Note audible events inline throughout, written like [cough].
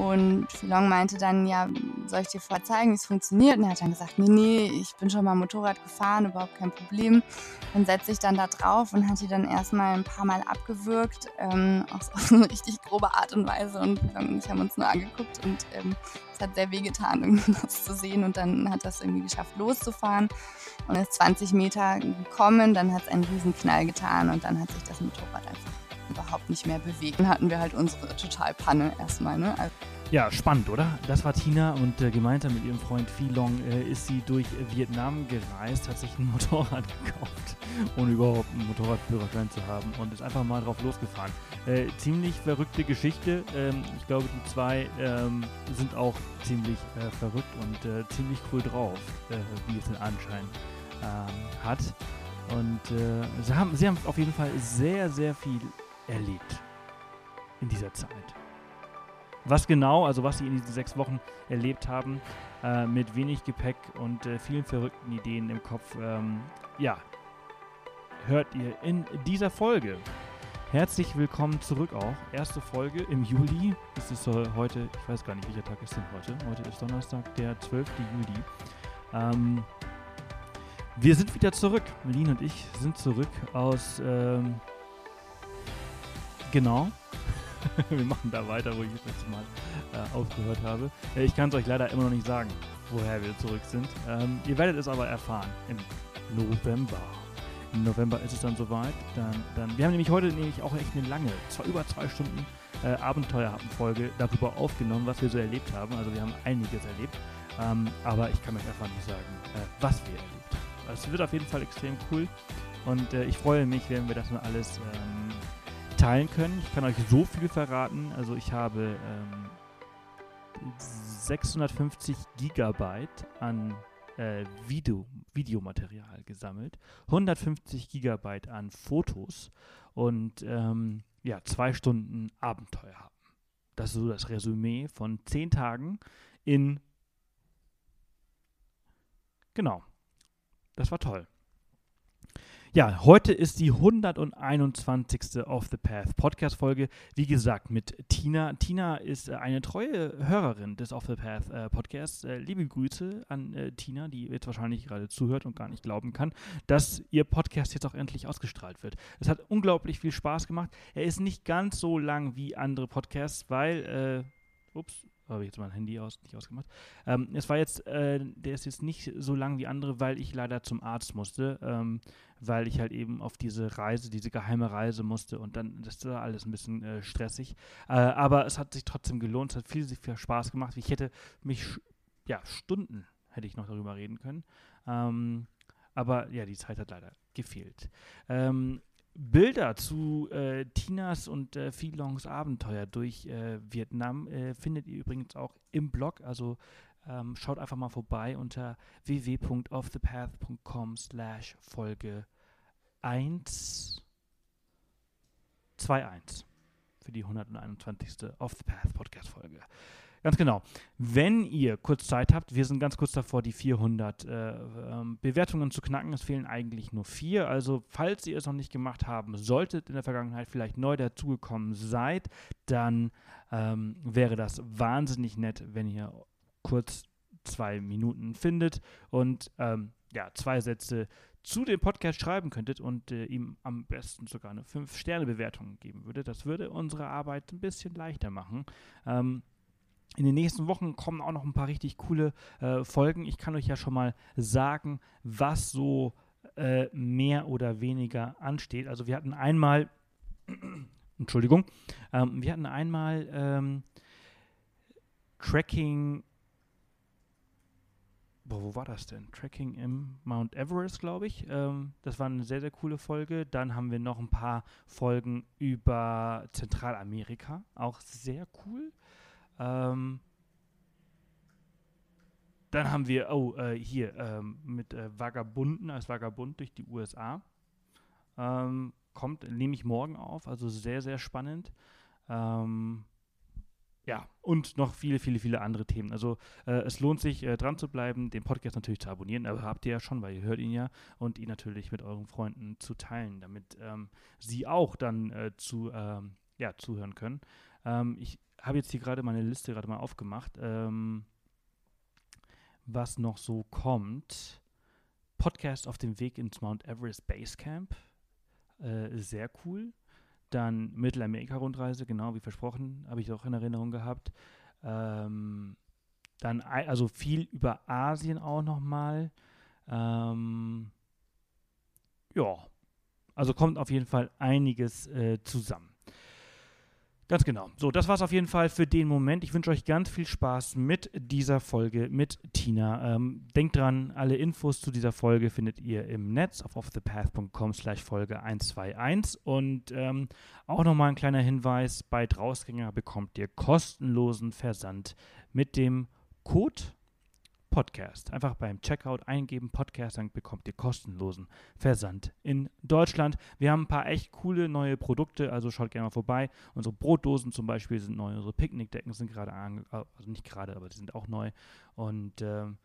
Und Philong meinte dann, ja, soll ich dir vorzeigen, wie es funktioniert? Und er hat dann gesagt, nee, nee, ich bin schon mal Motorrad gefahren, überhaupt kein Problem. Dann setze ich dann da drauf und hat die dann erstmal ein paar Mal abgewürgt, ähm, [laughs] auf so eine richtig grobe Art und Weise. Und Philong und ich haben uns nur angeguckt und ähm, es hat sehr wehgetan, [laughs] irgendwie das zu sehen. Und dann hat das irgendwie geschafft, loszufahren und ist 20 Meter gekommen. Dann hat es einen riesen Knall getan und dann hat sich das Motorrad einfach überhaupt nicht mehr bewegt. Dann hatten wir halt unsere Totalpanne erstmal. Ne? Also ja, spannend, oder? Das war Tina und äh, gemeinsam mit ihrem Freund Phi Long äh, ist sie durch Vietnam gereist, hat sich ein [laughs] Motorrad gekauft, ohne überhaupt einen Motorradführerschein zu haben und ist einfach mal drauf losgefahren. Äh, ziemlich verrückte Geschichte. Ähm, ich glaube, die zwei ähm, sind auch ziemlich äh, verrückt und äh, ziemlich cool drauf, wie es den Anschein ähm, hat. Und sie, haben, sie haben auf jeden Fall sehr, sehr viel erlebt in dieser Zeit. Was genau, also was sie in diesen sechs Wochen erlebt haben, äh, mit wenig Gepäck und äh, vielen verrückten Ideen im Kopf, ähm, ja, hört ihr in dieser Folge. Herzlich willkommen zurück auch. Erste Folge im Juli. Es ist äh, heute, ich weiß gar nicht, welcher Tag ist denn heute? Heute ist Donnerstag, der 12. Juli. Ähm, wir sind wieder zurück. Melin und ich sind zurück aus ähm, Genau. [laughs] wir machen da weiter, wo ich das letzte Mal äh, aufgehört habe. Äh, ich kann es euch leider immer noch nicht sagen, woher wir zurück sind. Ähm, ihr werdet es aber erfahren im November. Im November ist es dann soweit. Dann, dann, wir haben nämlich heute nämlich auch echt eine lange, zwar über zwei Stunden äh, Abenteuerhappen-Folge darüber aufgenommen, was wir so erlebt haben. Also wir haben einiges erlebt. Ähm, aber ich kann euch einfach nicht sagen, äh, was wir erlebt haben. Also es wird auf jeden Fall extrem cool. Und äh, ich freue mich, wenn wir das dann alles ähm, teilen können. Ich kann euch so viel verraten. Also ich habe ähm, 650 Gigabyte an äh, Video, Videomaterial gesammelt, 150 Gigabyte an Fotos und ähm, ja, zwei Stunden Abenteuer haben. Das ist so das Resümee von zehn Tagen in. Genau. Das war toll. Ja, heute ist die 121. Off the Path Podcast-Folge. Wie gesagt, mit Tina. Tina ist äh, eine treue Hörerin des Off the Path äh, Podcasts. Äh, liebe Grüße an äh, Tina, die jetzt wahrscheinlich gerade zuhört und gar nicht glauben kann, dass ihr Podcast jetzt auch endlich ausgestrahlt wird. Es hat unglaublich viel Spaß gemacht. Er ist nicht ganz so lang wie andere Podcasts, weil, äh, ups, habe ich jetzt mein Handy aus, nicht ausgemacht. Ähm, es war jetzt, äh, der ist jetzt nicht so lang wie andere, weil ich leider zum Arzt musste, ähm, weil ich halt eben auf diese Reise, diese geheime Reise musste und dann, das war alles ein bisschen äh, stressig. Äh, aber es hat sich trotzdem gelohnt, es hat viel, viel Spaß gemacht. Ich hätte mich, ja, Stunden hätte ich noch darüber reden können. Ähm, aber ja, die Zeit hat leider gefehlt. Ähm, Bilder zu äh, Tinas und äh, Filongs Abenteuer durch äh, Vietnam äh, findet ihr übrigens auch im Blog. Also ähm, schaut einfach mal vorbei unter www.offthepath.com slash Folge 1 21 für die 121. Off the Path Podcast Folge. Ganz genau. Wenn ihr kurz Zeit habt, wir sind ganz kurz davor, die 400 äh, ähm, Bewertungen zu knacken. Es fehlen eigentlich nur vier. Also, falls ihr es noch nicht gemacht haben solltet, in der Vergangenheit vielleicht neu dazugekommen seid, dann ähm, wäre das wahnsinnig nett, wenn ihr kurz zwei Minuten findet und ähm, ja, zwei Sätze zu dem Podcast schreiben könntet und äh, ihm am besten sogar eine 5-Sterne-Bewertung geben würdet. Das würde unsere Arbeit ein bisschen leichter machen. Ähm, in den nächsten Wochen kommen auch noch ein paar richtig coole äh, Folgen. Ich kann euch ja schon mal sagen, was so äh, mehr oder weniger ansteht. Also wir hatten einmal, [clears throat] Entschuldigung, ähm, wir hatten einmal ähm, Tracking, boah, wo war das denn? Tracking im Mount Everest, glaube ich. Ähm, das war eine sehr, sehr coole Folge. Dann haben wir noch ein paar Folgen über Zentralamerika, auch sehr cool. Ähm, dann haben wir, oh, äh, hier, ähm, mit äh, Vagabunden als Vagabund durch die USA. Ähm, kommt, nehme ich morgen auf, also sehr, sehr spannend. Ähm, ja, und noch viele, viele, viele andere Themen. Also äh, es lohnt sich, äh, dran zu bleiben, den Podcast natürlich zu abonnieren, aber habt ihr ja schon, weil ihr hört ihn ja, und ihn natürlich mit euren Freunden zu teilen, damit ähm, sie auch dann äh, zu, ähm, ja, zuhören können. Ähm, ich habe jetzt hier gerade meine Liste gerade mal aufgemacht, ähm, was noch so kommt. Podcast auf dem Weg ins Mount Everest Base Camp. Äh, sehr cool. Dann Mittelamerika-Rundreise, genau wie versprochen, habe ich auch in Erinnerung gehabt. Ähm, dann also viel über Asien auch nochmal. Ähm, ja, also kommt auf jeden Fall einiges äh, zusammen. Ganz genau. So, das war es auf jeden Fall für den Moment. Ich wünsche euch ganz viel Spaß mit dieser Folge mit Tina. Ähm, denkt dran, alle Infos zu dieser Folge findet ihr im Netz auf offthepath.com slash Folge 121. Und ähm, auch nochmal ein kleiner Hinweis, bei Drausgänger bekommt ihr kostenlosen Versand mit dem Code Podcast. Einfach beim Checkout eingeben Podcast, dann bekommt ihr kostenlosen Versand in Deutschland. Wir haben ein paar echt coole neue Produkte, also schaut gerne mal vorbei. Unsere Brotdosen zum Beispiel sind neu, unsere Picknickdecken sind gerade, also nicht gerade, aber die sind auch neu. Und, ähm,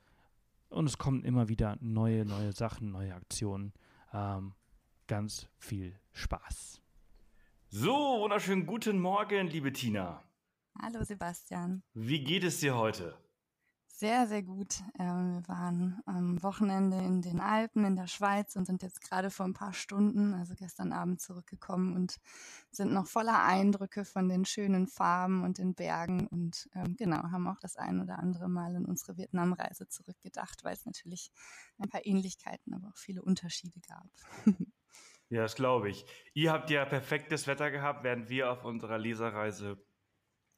und es kommen immer wieder neue, neue Sachen, neue Aktionen. Ähm, ganz viel Spaß. So, wunderschönen guten Morgen, liebe Tina. Hallo Sebastian. Wie geht es dir heute? Sehr, sehr gut. Ähm, wir waren am Wochenende in den Alpen in der Schweiz und sind jetzt gerade vor ein paar Stunden, also gestern Abend zurückgekommen und sind noch voller Eindrücke von den schönen Farben und den Bergen und ähm, genau, haben auch das ein oder andere Mal in unsere Vietnamreise zurückgedacht, weil es natürlich ein paar Ähnlichkeiten, aber auch viele Unterschiede gab. [laughs] ja, das glaube ich. Ihr habt ja perfektes Wetter gehabt, während wir auf unserer Leserreise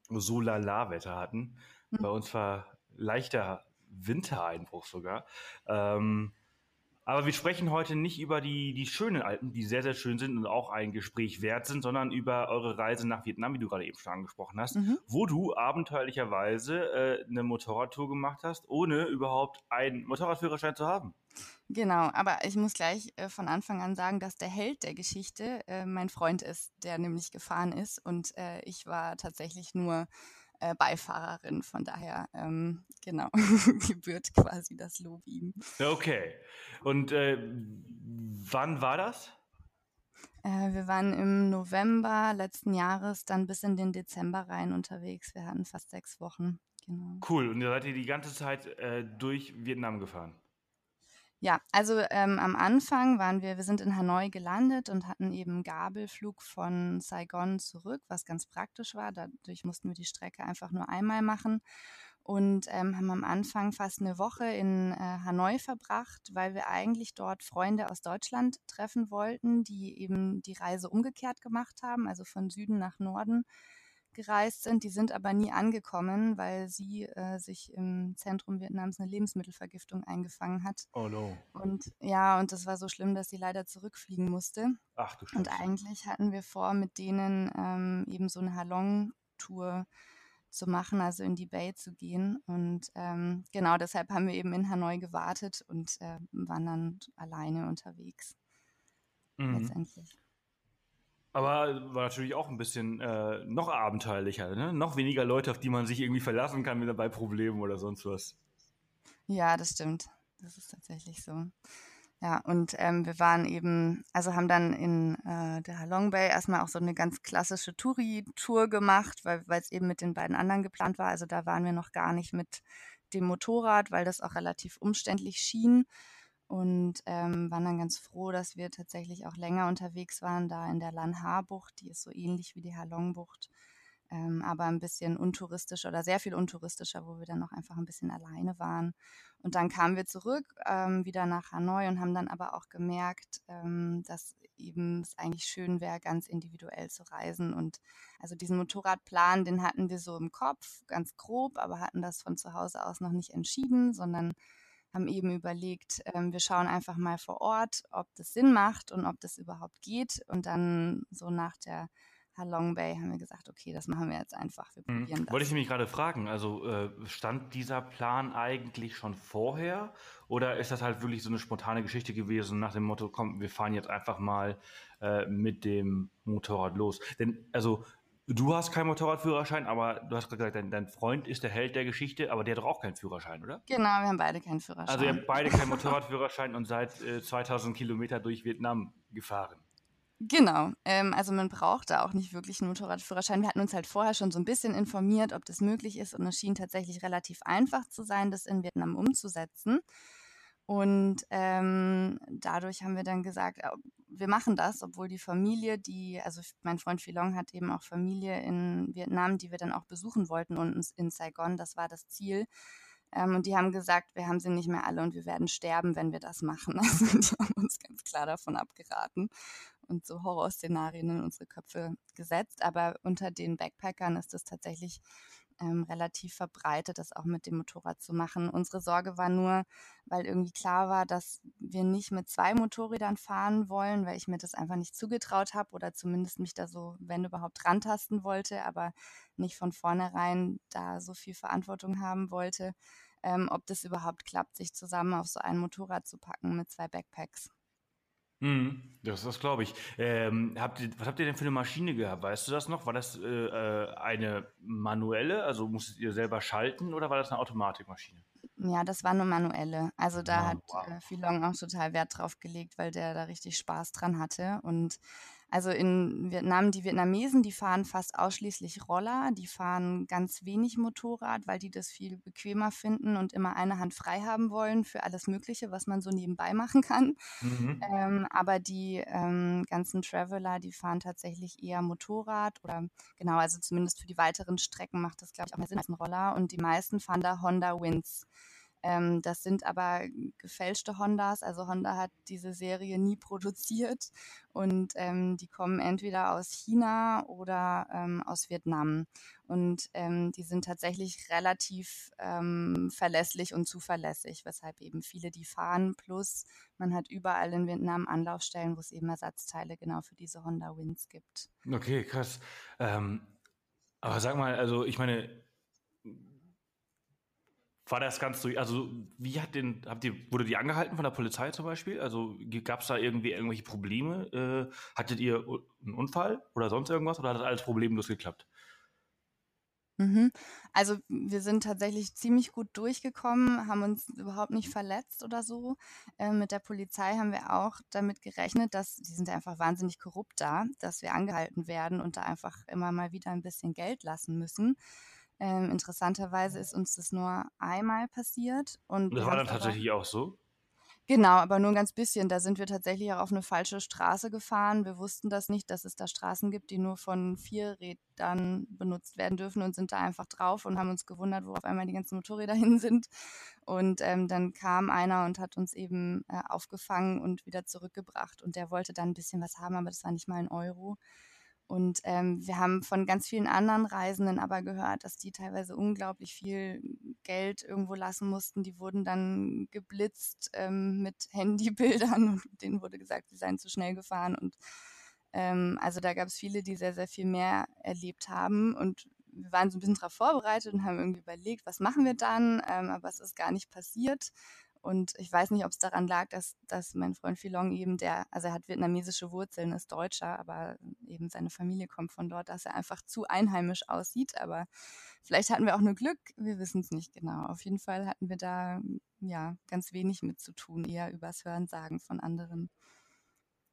so lala Wetter hatten. Mhm. Bei uns war leichter Wintereinbruch sogar. Ähm, aber wir sprechen heute nicht über die, die schönen Alpen, die sehr, sehr schön sind und auch ein Gespräch wert sind, sondern über eure Reise nach Vietnam, wie du gerade eben schon angesprochen hast, mhm. wo du abenteuerlicherweise äh, eine Motorradtour gemacht hast, ohne überhaupt einen Motorradführerschein zu haben. Genau, aber ich muss gleich äh, von Anfang an sagen, dass der Held der Geschichte äh, mein Freund ist, der nämlich gefahren ist und äh, ich war tatsächlich nur äh, Beifahrerin. Von daher, ähm, genau, [laughs] gebührt quasi das Lob ihm. Okay. Und äh, wann war das? Äh, wir waren im November letzten Jahres dann bis in den Dezember rein unterwegs. Wir hatten fast sechs Wochen. Genau. Cool. Und ihr seid ihr die ganze Zeit äh, durch Vietnam gefahren? Ja, also ähm, am Anfang waren wir, wir sind in Hanoi gelandet und hatten eben Gabelflug von Saigon zurück, was ganz praktisch war. Dadurch mussten wir die Strecke einfach nur einmal machen und ähm, haben am Anfang fast eine Woche in äh, Hanoi verbracht, weil wir eigentlich dort Freunde aus Deutschland treffen wollten, die eben die Reise umgekehrt gemacht haben, also von Süden nach Norden gereist sind. Die sind aber nie angekommen, weil sie äh, sich im Zentrum Vietnams eine Lebensmittelvergiftung eingefangen hat. Oh no. Und ja, und das war so schlimm, dass sie leider zurückfliegen musste. Ach du Scheiße. Und eigentlich hatten wir vor, mit denen ähm, eben so eine Halong-Tour zu machen, also in die Bay zu gehen. Und ähm, genau deshalb haben wir eben in Hanoi gewartet und äh, waren dann alleine unterwegs. Mhm. Letztendlich. Aber war natürlich auch ein bisschen äh, noch abenteuerlicher, ne? Noch weniger Leute, auf die man sich irgendwie verlassen kann mit dabei Problemen oder sonst was. Ja, das stimmt. Das ist tatsächlich so. Ja, und ähm, wir waren eben, also haben dann in äh, der Halong Bay erstmal auch so eine ganz klassische Touri-Tour gemacht, weil es eben mit den beiden anderen geplant war. Also da waren wir noch gar nicht mit dem Motorrad, weil das auch relativ umständlich schien und ähm, waren dann ganz froh, dass wir tatsächlich auch länger unterwegs waren, da in der Lan Ha-Bucht, die ist so ähnlich wie die Halong-Bucht, ähm, aber ein bisschen untouristischer oder sehr viel untouristischer, wo wir dann noch einfach ein bisschen alleine waren. Und dann kamen wir zurück ähm, wieder nach Hanoi und haben dann aber auch gemerkt, ähm, dass eben es eigentlich schön wäre, ganz individuell zu reisen. Und also diesen Motorradplan, den hatten wir so im Kopf, ganz grob, aber hatten das von zu Hause aus noch nicht entschieden, sondern haben eben überlegt, ähm, wir schauen einfach mal vor Ort, ob das Sinn macht und ob das überhaupt geht. Und dann so nach der Halong Bay haben wir gesagt, okay, das machen wir jetzt einfach. Wir mhm. probieren das. Wollte ich mich gerade fragen, also äh, stand dieser Plan eigentlich schon vorher oder ist das halt wirklich so eine spontane Geschichte gewesen nach dem Motto, komm, wir fahren jetzt einfach mal äh, mit dem Motorrad los? Denn also Du hast keinen Motorradführerschein, aber du hast gesagt, dein, dein, Freund ist der Held der Geschichte, aber der hat doch auch keinen Führerschein, oder? Genau, wir haben beide keinen Führerschein. Also ihr habt beide keinen Motorradführerschein und seid äh, 2000 Kilometer durch Vietnam gefahren. Genau, ähm, also man braucht da auch nicht wirklich einen Motorradführerschein. Wir hatten uns halt vorher schon so ein bisschen informiert, ob das möglich ist und es schien tatsächlich relativ einfach zu sein, das in Vietnam umzusetzen. Und ähm, dadurch haben wir dann gesagt, wir machen das, obwohl die Familie, die, also mein Freund Philong hat eben auch Familie in Vietnam, die wir dann auch besuchen wollten und in Saigon, das war das Ziel. Ähm, und die haben gesagt, wir haben sie nicht mehr alle und wir werden sterben, wenn wir das machen. [laughs] Also die haben uns ganz klar davon abgeraten und so Horrorszenarien in unsere Köpfe gesetzt. Aber unter den Backpackern ist es tatsächlich ähm, relativ verbreitet, das auch mit dem Motorrad zu machen. Unsere Sorge war nur, weil irgendwie klar war, dass wir nicht mit zwei Motorrädern fahren wollen, weil ich mir das einfach nicht zugetraut habe oder zumindest mich da so, wenn überhaupt, rantasten wollte, aber nicht von vornherein da so viel Verantwortung haben wollte, ähm, ob das überhaupt klappt, sich zusammen auf so ein Motorrad zu packen mit zwei Backpacks. Mhm, das, das glaube ich. Ähm, habt ihr, was habt ihr denn für eine Maschine gehabt? Weißt du das noch? War das äh, äh eine manuelle, also musstet ihr selber schalten oder war das eine Automatikmaschine? Ja, das war eine manuelle. Also da oh, hat wow. äh, Philong auch total Wert drauf gelegt, weil der da richtig Spaß dran hatte. Und also in Vietnam, die Vietnamesen, die fahren fast ausschließlich Roller, die fahren ganz wenig Motorrad, weil die das viel bequemer finden und immer eine Hand frei haben wollen für alles Mögliche, was man so nebenbei machen kann. Mhm. Ähm, aber die ähm, ganzen Traveler, die fahren tatsächlich eher Motorrad oder genau, also zumindest für die weiteren Strecken macht das, glaube ich, auch mehr Sinn als ein Roller. Und die meisten fahren da Honda Winds. Ähm, das sind aber gefälschte Hondas. Also Honda hat diese Serie nie produziert und ähm, die kommen entweder aus China oder ähm, aus Vietnam. Und ähm, die sind tatsächlich relativ ähm, verlässlich und zuverlässig, weshalb eben viele die fahren. Plus man hat überall in Vietnam Anlaufstellen, wo es eben Ersatzteile genau für diese Honda Winds gibt. Okay, krass. Ähm, aber sag mal, also ich meine, war das ganz durch? Also, wie hat den, habt ihr, wurde die angehalten von der Polizei zum Beispiel? Also, gab es da irgendwie irgendwelche Probleme? Äh, hattet ihr einen Unfall oder sonst irgendwas oder hat das alles problemlos geklappt? Mhm. Also wir sind tatsächlich ziemlich gut durchgekommen, haben uns überhaupt nicht verletzt oder so. Äh, mit der Polizei haben wir auch damit gerechnet, dass die sind einfach wahnsinnig korrupt da, dass wir angehalten werden und da einfach immer mal wieder ein bisschen Geld lassen müssen. Ähm, interessanterweise ist uns das nur einmal passiert. Und das war dann tatsächlich auch so? Genau, aber nur ein ganz bisschen. Da sind wir tatsächlich auch auf eine falsche Straße gefahren. Wir wussten das nicht, dass es da Straßen gibt, die nur von vier Rädern benutzt werden dürfen und sind da einfach drauf und haben uns gewundert, wo auf einmal die ganzen Motorräder [laughs] hin sind. Und ähm, dann kam einer und hat uns eben äh, aufgefangen und wieder zurückgebracht. Und der wollte dann ein bisschen was haben, aber das war nicht mal ein Euro. Und ähm, wir haben von ganz vielen anderen Reisenden aber gehört, dass die teilweise unglaublich viel Geld irgendwo lassen mussten. Die wurden dann geblitzt ähm, mit [laughs] Handybildern und denen wurde gesagt, sie seien zu schnell gefahren. Und ähm, also da gab es viele, die sehr, sehr viel mehr erlebt haben. Und wir waren so ein bisschen darauf vorbereitet und haben irgendwie überlegt, was machen wir dann? Ähm, aber es ist gar nicht passiert. Und ich weiß nicht, ob es daran lag, dass, dass mein Freund Philong eben der, also er hat vietnamesische Wurzeln, ist Deutscher, aber eben seine Familie kommt von dort, dass er einfach zu einheimisch aussieht. Aber vielleicht hatten wir auch nur Glück, wir wissen es nicht genau. Auf jeden Fall hatten wir da ja ganz wenig mit zu tun, eher übers Hörensagen von anderen.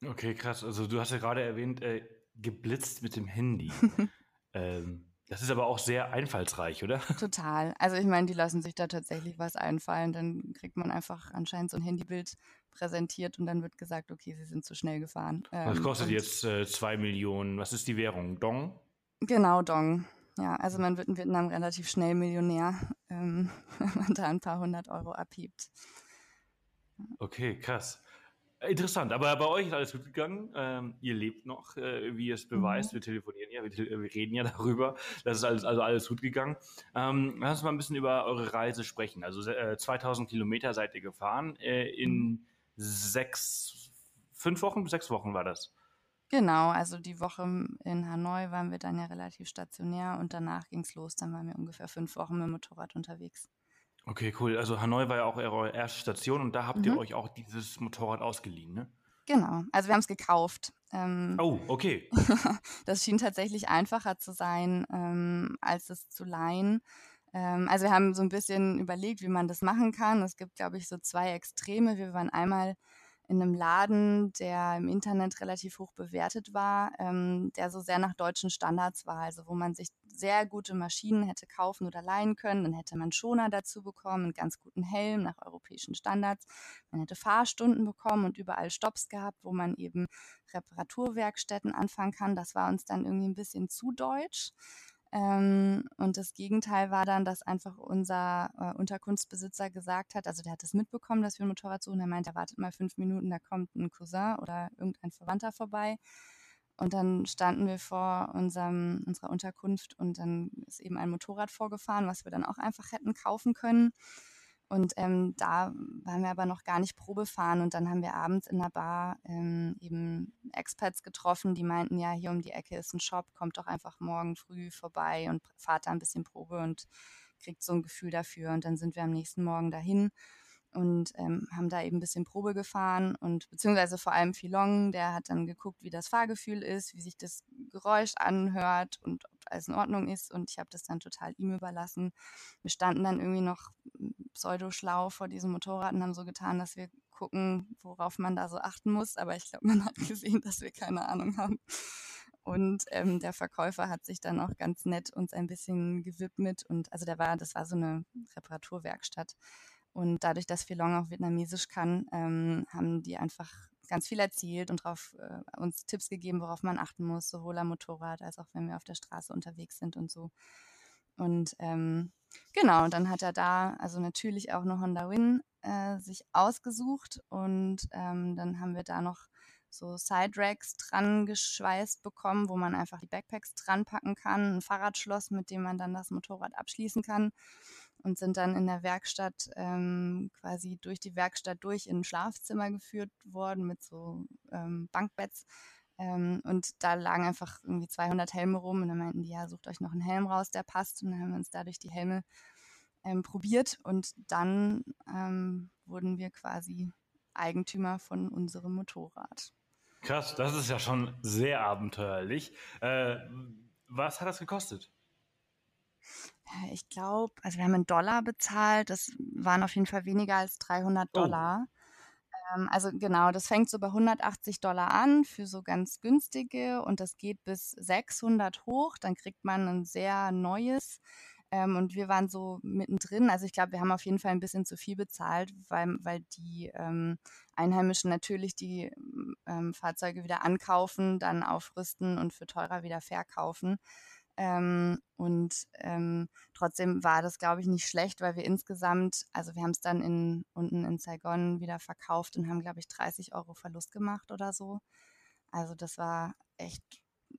Okay, krass. Also du hast ja gerade erwähnt, äh, geblitzt mit dem Handy. [laughs] ähm, das ist aber auch sehr einfallsreich, oder? [laughs] Total. Also ich meine, die lassen sich da tatsächlich was einfallen. Dann kriegt man einfach anscheinend so ein Handybild präsentiert und dann wird gesagt, okay, sie sind zu schnell gefahren. Was ähm, kostet jetzt äh, zwei Millionen? Was ist die Währung? Dong? Genau, Dong. Ja, also man wird in Vietnam relativ schnell Millionär, ähm, [laughs] wenn man da ein paar hundert Euro abhebt. Okay, krass. Interessant, aber bei euch ist alles gut gegangen. Ähm, ihr lebt noch, äh, wie ihr es beweist. Mhm. Wir telefonieren ja, wir, wir, reden ja darüber. Das ist alles, also alles gut gegangen. Ähm, lass uns mal ein bisschen über eure Reise sprechen. Also äh, 2000 Kilometer seid ihr gefahren. Äh, in mhm. sechs, fünf Wochen, sechs Wochen war das. Genau, also die Woche in Hanoi waren wir dann ja relativ stationär und danach ging es los. Dann waren wir ungefähr fünf Wochen mit dem Motorrad unterwegs. Okay, cool. Also Hanoi war ja auch eure erste Station und da habt mhm. ihr euch auch dieses Motorrad ausgeliehen, ne? Genau, also wir haben es gekauft. Ähm, oh, okay. [laughs] das schien tatsächlich einfacher zu sein, ähm, als es zu leihen. Ähm, also wir haben so ein bisschen überlegt, wie man das machen kann. Es gibt, glaube ich, so zwei Extreme. Wir waren einmal in einem Laden, der im Internet relativ hoch bewertet war, ähm, der so sehr nach deutschen Standards war, also wo man sich sehr gute Maschinen hätte kaufen oder leihen können. Dann hätte man Schoner dazu bekommen, einen ganz guten Helm nach europäischen Standards. Man hätte Fahrstunden bekommen und überall Stops gehabt, wo man eben Reparaturwerkstätten anfangen kann. Das war uns dann irgendwie ein bisschen zu deutsch. Ähm, und das Gegenteil war dann, dass einfach unser äh, Unterkunftsbesitzer gesagt hat, also der hat das mitbekommen, dass wir ein Motorrad suchen. Er meint, er wartet mal fünf Minuten, da kommt ein Cousin oder irgendein Verwandter vorbei. Und dann standen wir vor unserem, unserer Unterkunft und dann ist eben ein Motorrad vorgefahren, was wir dann auch einfach hätten kaufen können. Und ähm, da waren wir aber noch gar nicht Probefahren und dann haben wir abends in der Bar ähm, eben Experts getroffen, die meinten, ja, hier um die Ecke ist ein Shop, kommt doch einfach morgen früh vorbei und fahrt da ein bisschen Probe und kriegt so ein Gefühl dafür. Und dann sind wir am nächsten Morgen dahin und ähm, haben da eben ein bisschen Probe gefahren und beziehungsweise vor allem Filong, der hat dann geguckt, wie das Fahrgefühl ist, wie sich das Geräusch anhört und ob alles in Ordnung ist und ich habe das dann total ihm überlassen. Wir standen dann irgendwie noch pseudo-schlau vor diesem Motorrad und haben so getan, dass wir gucken, worauf man da so achten muss. Aber ich glaube, [laughs] man hat gesehen, dass wir keine Ahnung haben. Und ähm, der Verkäufer hat sich dann auch ganz nett uns ein bisschen gewidmet. Und also der war, das war so eine Reparaturwerkstatt. Und dadurch, dass Filong auch Vietnamesisch kann, ähm, haben die einfach ganz viel erzählt und drauf, äh, uns Tipps gegeben, worauf man achten muss, sowohl am Motorrad als auch wenn wir auf der Straße unterwegs sind und so. Und ähm, Genau, dann hat er da also natürlich auch eine Honda Win äh, sich ausgesucht und ähm, dann haben wir da noch so Side-Racks dran geschweißt bekommen, wo man einfach die Backpacks dran packen kann, ein Fahrradschloss, mit dem man dann das Motorrad abschließen kann und sind dann in der Werkstatt ähm, quasi durch die Werkstatt durch in ein Schlafzimmer geführt worden mit so ähm, Bankbetts, ähm, und da lagen einfach irgendwie 200 Helme rum und dann meinten die, ja, sucht euch noch einen Helm raus, der passt. Und dann haben wir uns dadurch die Helme ähm, probiert und dann ähm, wurden wir quasi Eigentümer von unserem Motorrad. Krass, das ist ja schon sehr abenteuerlich. Äh, was hat das gekostet? Ich glaube, also wir haben einen Dollar bezahlt. Das waren auf jeden Fall weniger als 300 Dollar. Oh. Ähm, also genau, das fängt so bei 180 Dollar an für so ganz günstige und das geht bis 600 hoch. Dann kriegt man ein sehr neues. Ähm, und wir waren so mittendrin. Also ich glaube, wir haben auf jeden Fall ein bisschen zu viel bezahlt, weil, weil die ähm, Einheimischen natürlich die ähm, Fahrzeuge wieder ankaufen, dann aufrüsten und für teurer wieder verkaufen. Ähm, und ähm, trotzdem war das, glaube ich, nicht schlecht, weil wir insgesamt, also wir haben es dann in, unten in Saigon wieder verkauft und haben, glaube ich, 30 Euro Verlust gemacht oder so. Also das war echt,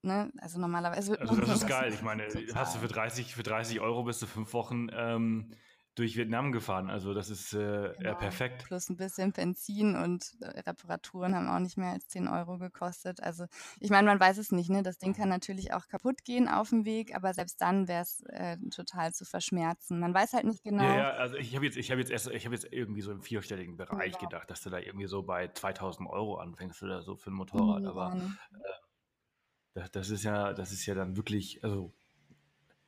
ne, also normalerweise. Also [laughs] das ist geil. Ich meine, total. hast du für 30, für 30 Euro bist du fünf Wochen ähm, durch Vietnam gefahren. Also das ist äh, genau. perfekt. Plus ein bisschen Benzin und äh, Reparaturen haben auch nicht mehr als 10 Euro gekostet. Also ich meine, man weiß es nicht. Ne? Das Ding kann natürlich auch kaputt gehen auf dem Weg, aber selbst dann wäre es äh, total zu verschmerzen. Man weiß halt nicht genau. Ja, ja also ich habe jetzt, ich habe jetzt erst, ich habe jetzt irgendwie so im vierstelligen Bereich ja. gedacht, dass du da irgendwie so bei 2000 Euro anfängst oder so für ein Motorrad. Ja. Aber äh, das, das ist ja, das ist ja dann wirklich, also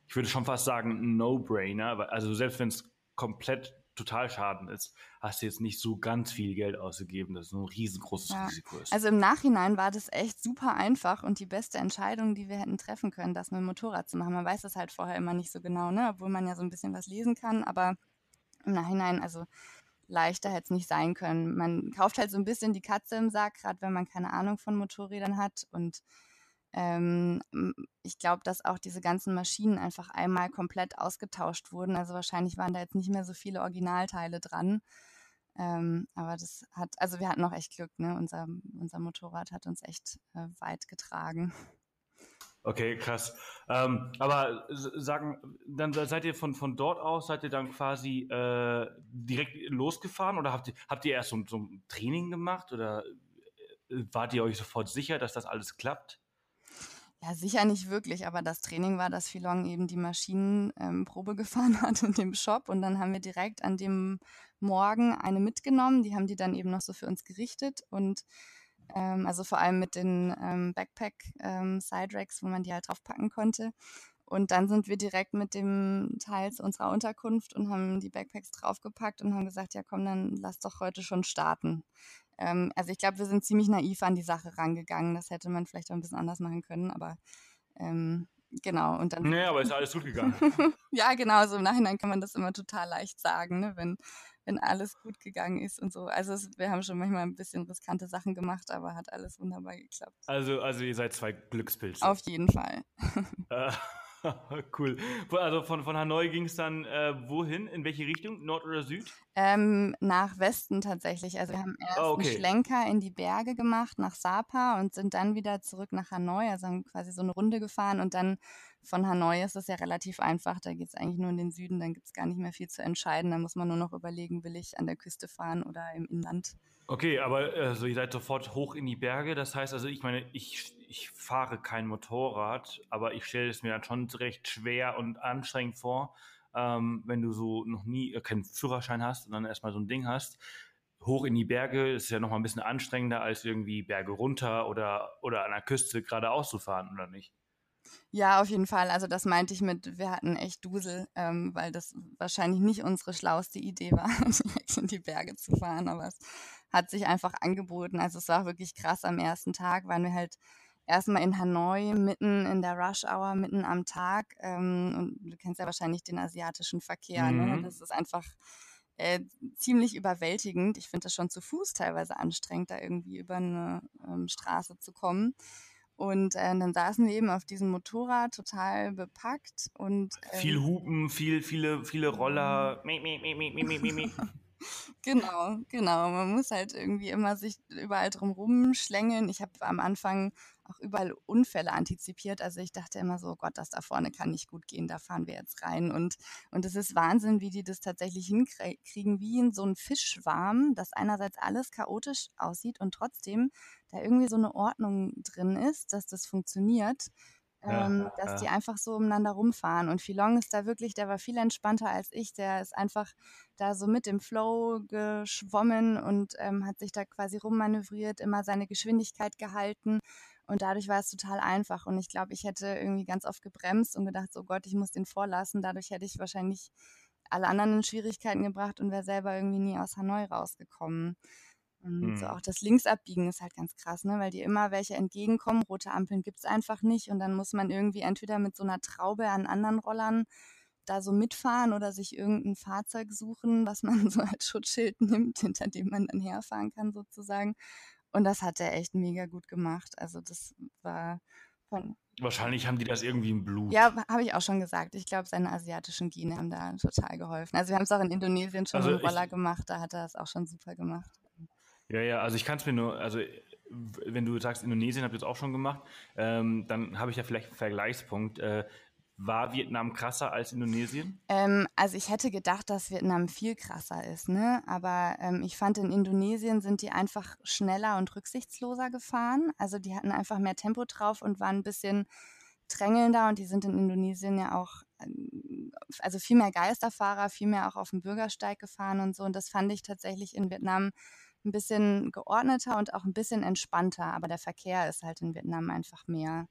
ich würde schon fast sagen, No-Brainer. Also selbst wenn es komplett total schaden ist, hast du jetzt nicht so ganz viel Geld ausgegeben, dass es ein riesengroßes ja. Risiko ist. Also im Nachhinein war das echt super einfach und die beste Entscheidung, die wir hätten treffen können, das mit dem Motorrad zu machen. Man weiß das halt vorher immer nicht so genau, ne? obwohl man ja so ein bisschen was lesen kann, aber im Nachhinein, also leichter hätte es nicht sein können. Man kauft halt so ein bisschen die Katze im Sack, gerade wenn man keine Ahnung von Motorrädern hat und ähm, ich glaube, dass auch diese ganzen Maschinen einfach einmal komplett ausgetauscht wurden. Also wahrscheinlich waren da jetzt nicht mehr so viele Originalteile dran. Ähm, aber das hat, also wir hatten noch echt Glück, ne? Unser, unser Motorrad hat uns echt äh, weit getragen. Okay, krass. Ähm, aber sagen, dann seid ihr von, von dort aus, seid ihr dann quasi äh, direkt losgefahren oder habt ihr, habt ihr erst so, so ein Training gemacht oder äh, wart ihr euch sofort sicher, dass das alles klappt? Ja, sicher nicht wirklich, aber das Training war, dass Filong eben die Maschinenprobe ähm, [laughs] gefahren hat in dem Shop und dann haben wir direkt an dem Morgen eine mitgenommen. Die haben die dann eben noch so für uns gerichtet und ähm, also vor allem mit den ähm, Backpack ähm, wo man die halt draufpacken konnte. Und dann sind wir direkt mit dem Teil zu unserer Unterkunft und haben die Backpacks draufgepackt und haben gesagt, ja komm, dann lass doch heute schon starten. Ähm, also ich glaube, wir sind ziemlich naiv an die Sache rangegangen. Das hätte man vielleicht auch ein bisschen anders machen können, aber ähm, genau. Und dann. Nee, aber ist alles gut gegangen. [laughs] ja, genau. So im Nachhinein kann man das immer total leicht sagen, ne? wenn, wenn alles gut gegangen ist und so. Also es, wir haben schon manchmal ein bisschen riskante Sachen gemacht, aber hat alles wunderbar geklappt. Also, also ihr seid zwei Glückspilze. Auf jeden Fall. [laughs] [laughs] Cool. Also von, von Hanoi ging es dann äh, wohin? In welche Richtung? Nord oder Süd? Ähm, nach Westen tatsächlich. Also wir haben erst oh, okay. einen Schlenker in die Berge gemacht, nach Sapa und sind dann wieder zurück nach Hanoi. Also haben quasi so eine Runde gefahren und dann von Hanoi ist es ja relativ einfach. Da geht es eigentlich nur in den Süden, dann gibt es gar nicht mehr viel zu entscheiden. Da muss man nur noch überlegen, will ich an der Küste fahren oder im Inland. Okay, aber also ihr seid sofort hoch in die Berge. Das heißt also, ich meine, ich, ich fahre kein Motorrad, aber ich stelle es mir dann schon recht schwer und anstrengend vor, ähm, wenn du so noch nie äh, keinen Führerschein hast und dann erstmal so ein Ding hast. Hoch in die Berge ist ja noch mal ein bisschen anstrengender als irgendwie Berge runter oder, oder an der Küste geradeaus zu fahren, oder nicht? Ja, auf jeden Fall. Also das meinte ich mit, wir hatten echt Dusel, ähm, weil das wahrscheinlich nicht unsere schlauste Idee war, [laughs] direkt in die Berge zu fahren, aber es hat sich einfach angeboten. Also es war wirklich krass am ersten Tag, waren wir halt erstmal in Hanoi, mitten in der Rush Hour, mitten am Tag. Ähm, und du kennst ja wahrscheinlich den asiatischen Verkehr. Ne? Mhm. Ne? Das ist einfach äh, ziemlich überwältigend. Ich finde das schon zu Fuß teilweise anstrengend, da irgendwie über eine ähm, Straße zu kommen. Und äh, dann saßen wir eben auf diesem Motorrad total bepackt und ähm, viel Hupen, viel, viele, viele Roller. [laughs] genau, genau. Man muss halt irgendwie immer sich überall drum rumschlängeln. Ich habe am Anfang auch überall Unfälle antizipiert. Also ich dachte immer so, Gott, das da vorne kann nicht gut gehen, da fahren wir jetzt rein. Und, und es ist Wahnsinn, wie die das tatsächlich hinkriegen, wie in so ein Fischschwarm, dass einerseits alles chaotisch aussieht und trotzdem da irgendwie so eine Ordnung drin ist, dass das funktioniert ähm, dass ja. die einfach so umeinander rumfahren. Und Filong ist da wirklich, der war viel entspannter als ich. Der ist einfach da so mit dem Flow geschwommen und ähm, hat sich da quasi rummanövriert, immer seine Geschwindigkeit gehalten. Und dadurch war es total einfach. Und ich glaube, ich hätte irgendwie ganz oft gebremst und gedacht, so Gott, ich muss den vorlassen. Dadurch hätte ich wahrscheinlich alle anderen in Schwierigkeiten gebracht und wäre selber irgendwie nie aus Hanoi rausgekommen. Und mhm. so auch das Linksabbiegen ist halt ganz krass, ne? weil dir immer welche entgegenkommen. Rote Ampeln gibt's einfach nicht und dann muss man irgendwie entweder mit so einer Traube an anderen Rollern da so mitfahren oder sich irgendein Fahrzeug suchen, was man [laughs] so als Schutzschild nimmt, hinter dem man dann herfahren kann sozusagen. Und das hat er echt mega gut gemacht. Also das war von Wahrscheinlich haben die das irgendwie im Blut. Ja, habe ich auch schon gesagt. Ich glaube, seine asiatischen Gene haben da total geholfen. Also wir haben es auch in Indonesien schon also mit Roller gemacht, da hat er es auch schon super gemacht. Ja, ja, also ich kann es mir nur, also wenn du sagst, Indonesien habt ihr es auch schon gemacht, ähm, dann habe ich ja vielleicht einen Vergleichspunkt. Äh, war Vietnam krasser als Indonesien? Ähm, also ich hätte gedacht, dass Vietnam viel krasser ist, ne? Aber ähm, ich fand, in Indonesien sind die einfach schneller und rücksichtsloser gefahren. Also die hatten einfach mehr Tempo drauf und waren ein bisschen drängelnder und die sind in Indonesien ja auch ähm, also viel mehr Geisterfahrer, viel mehr auch auf dem Bürgersteig gefahren und so. Und das fand ich tatsächlich in Vietnam ein bisschen geordneter und auch ein bisschen entspannter, aber der Verkehr ist halt in Vietnam einfach mehr.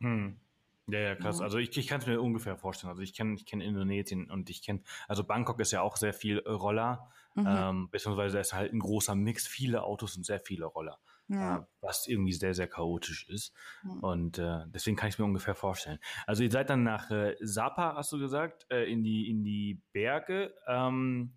Hm. Ja, ja, krass. Ja. Also ich, ich kann es mir ungefähr vorstellen. Also ich kenne ich kenn Indonesien und ich kenne, also Bangkok ist ja auch sehr viel Roller, mhm. ähm, beziehungsweise da ist halt ein großer Mix, viele Autos und sehr viele Roller, ja. äh, was irgendwie sehr, sehr chaotisch ist. Mhm. Und äh, deswegen kann ich es mir ungefähr vorstellen. Also ihr seid dann nach äh, Sapa, hast du gesagt, äh, in, die, in die Berge. Ähm,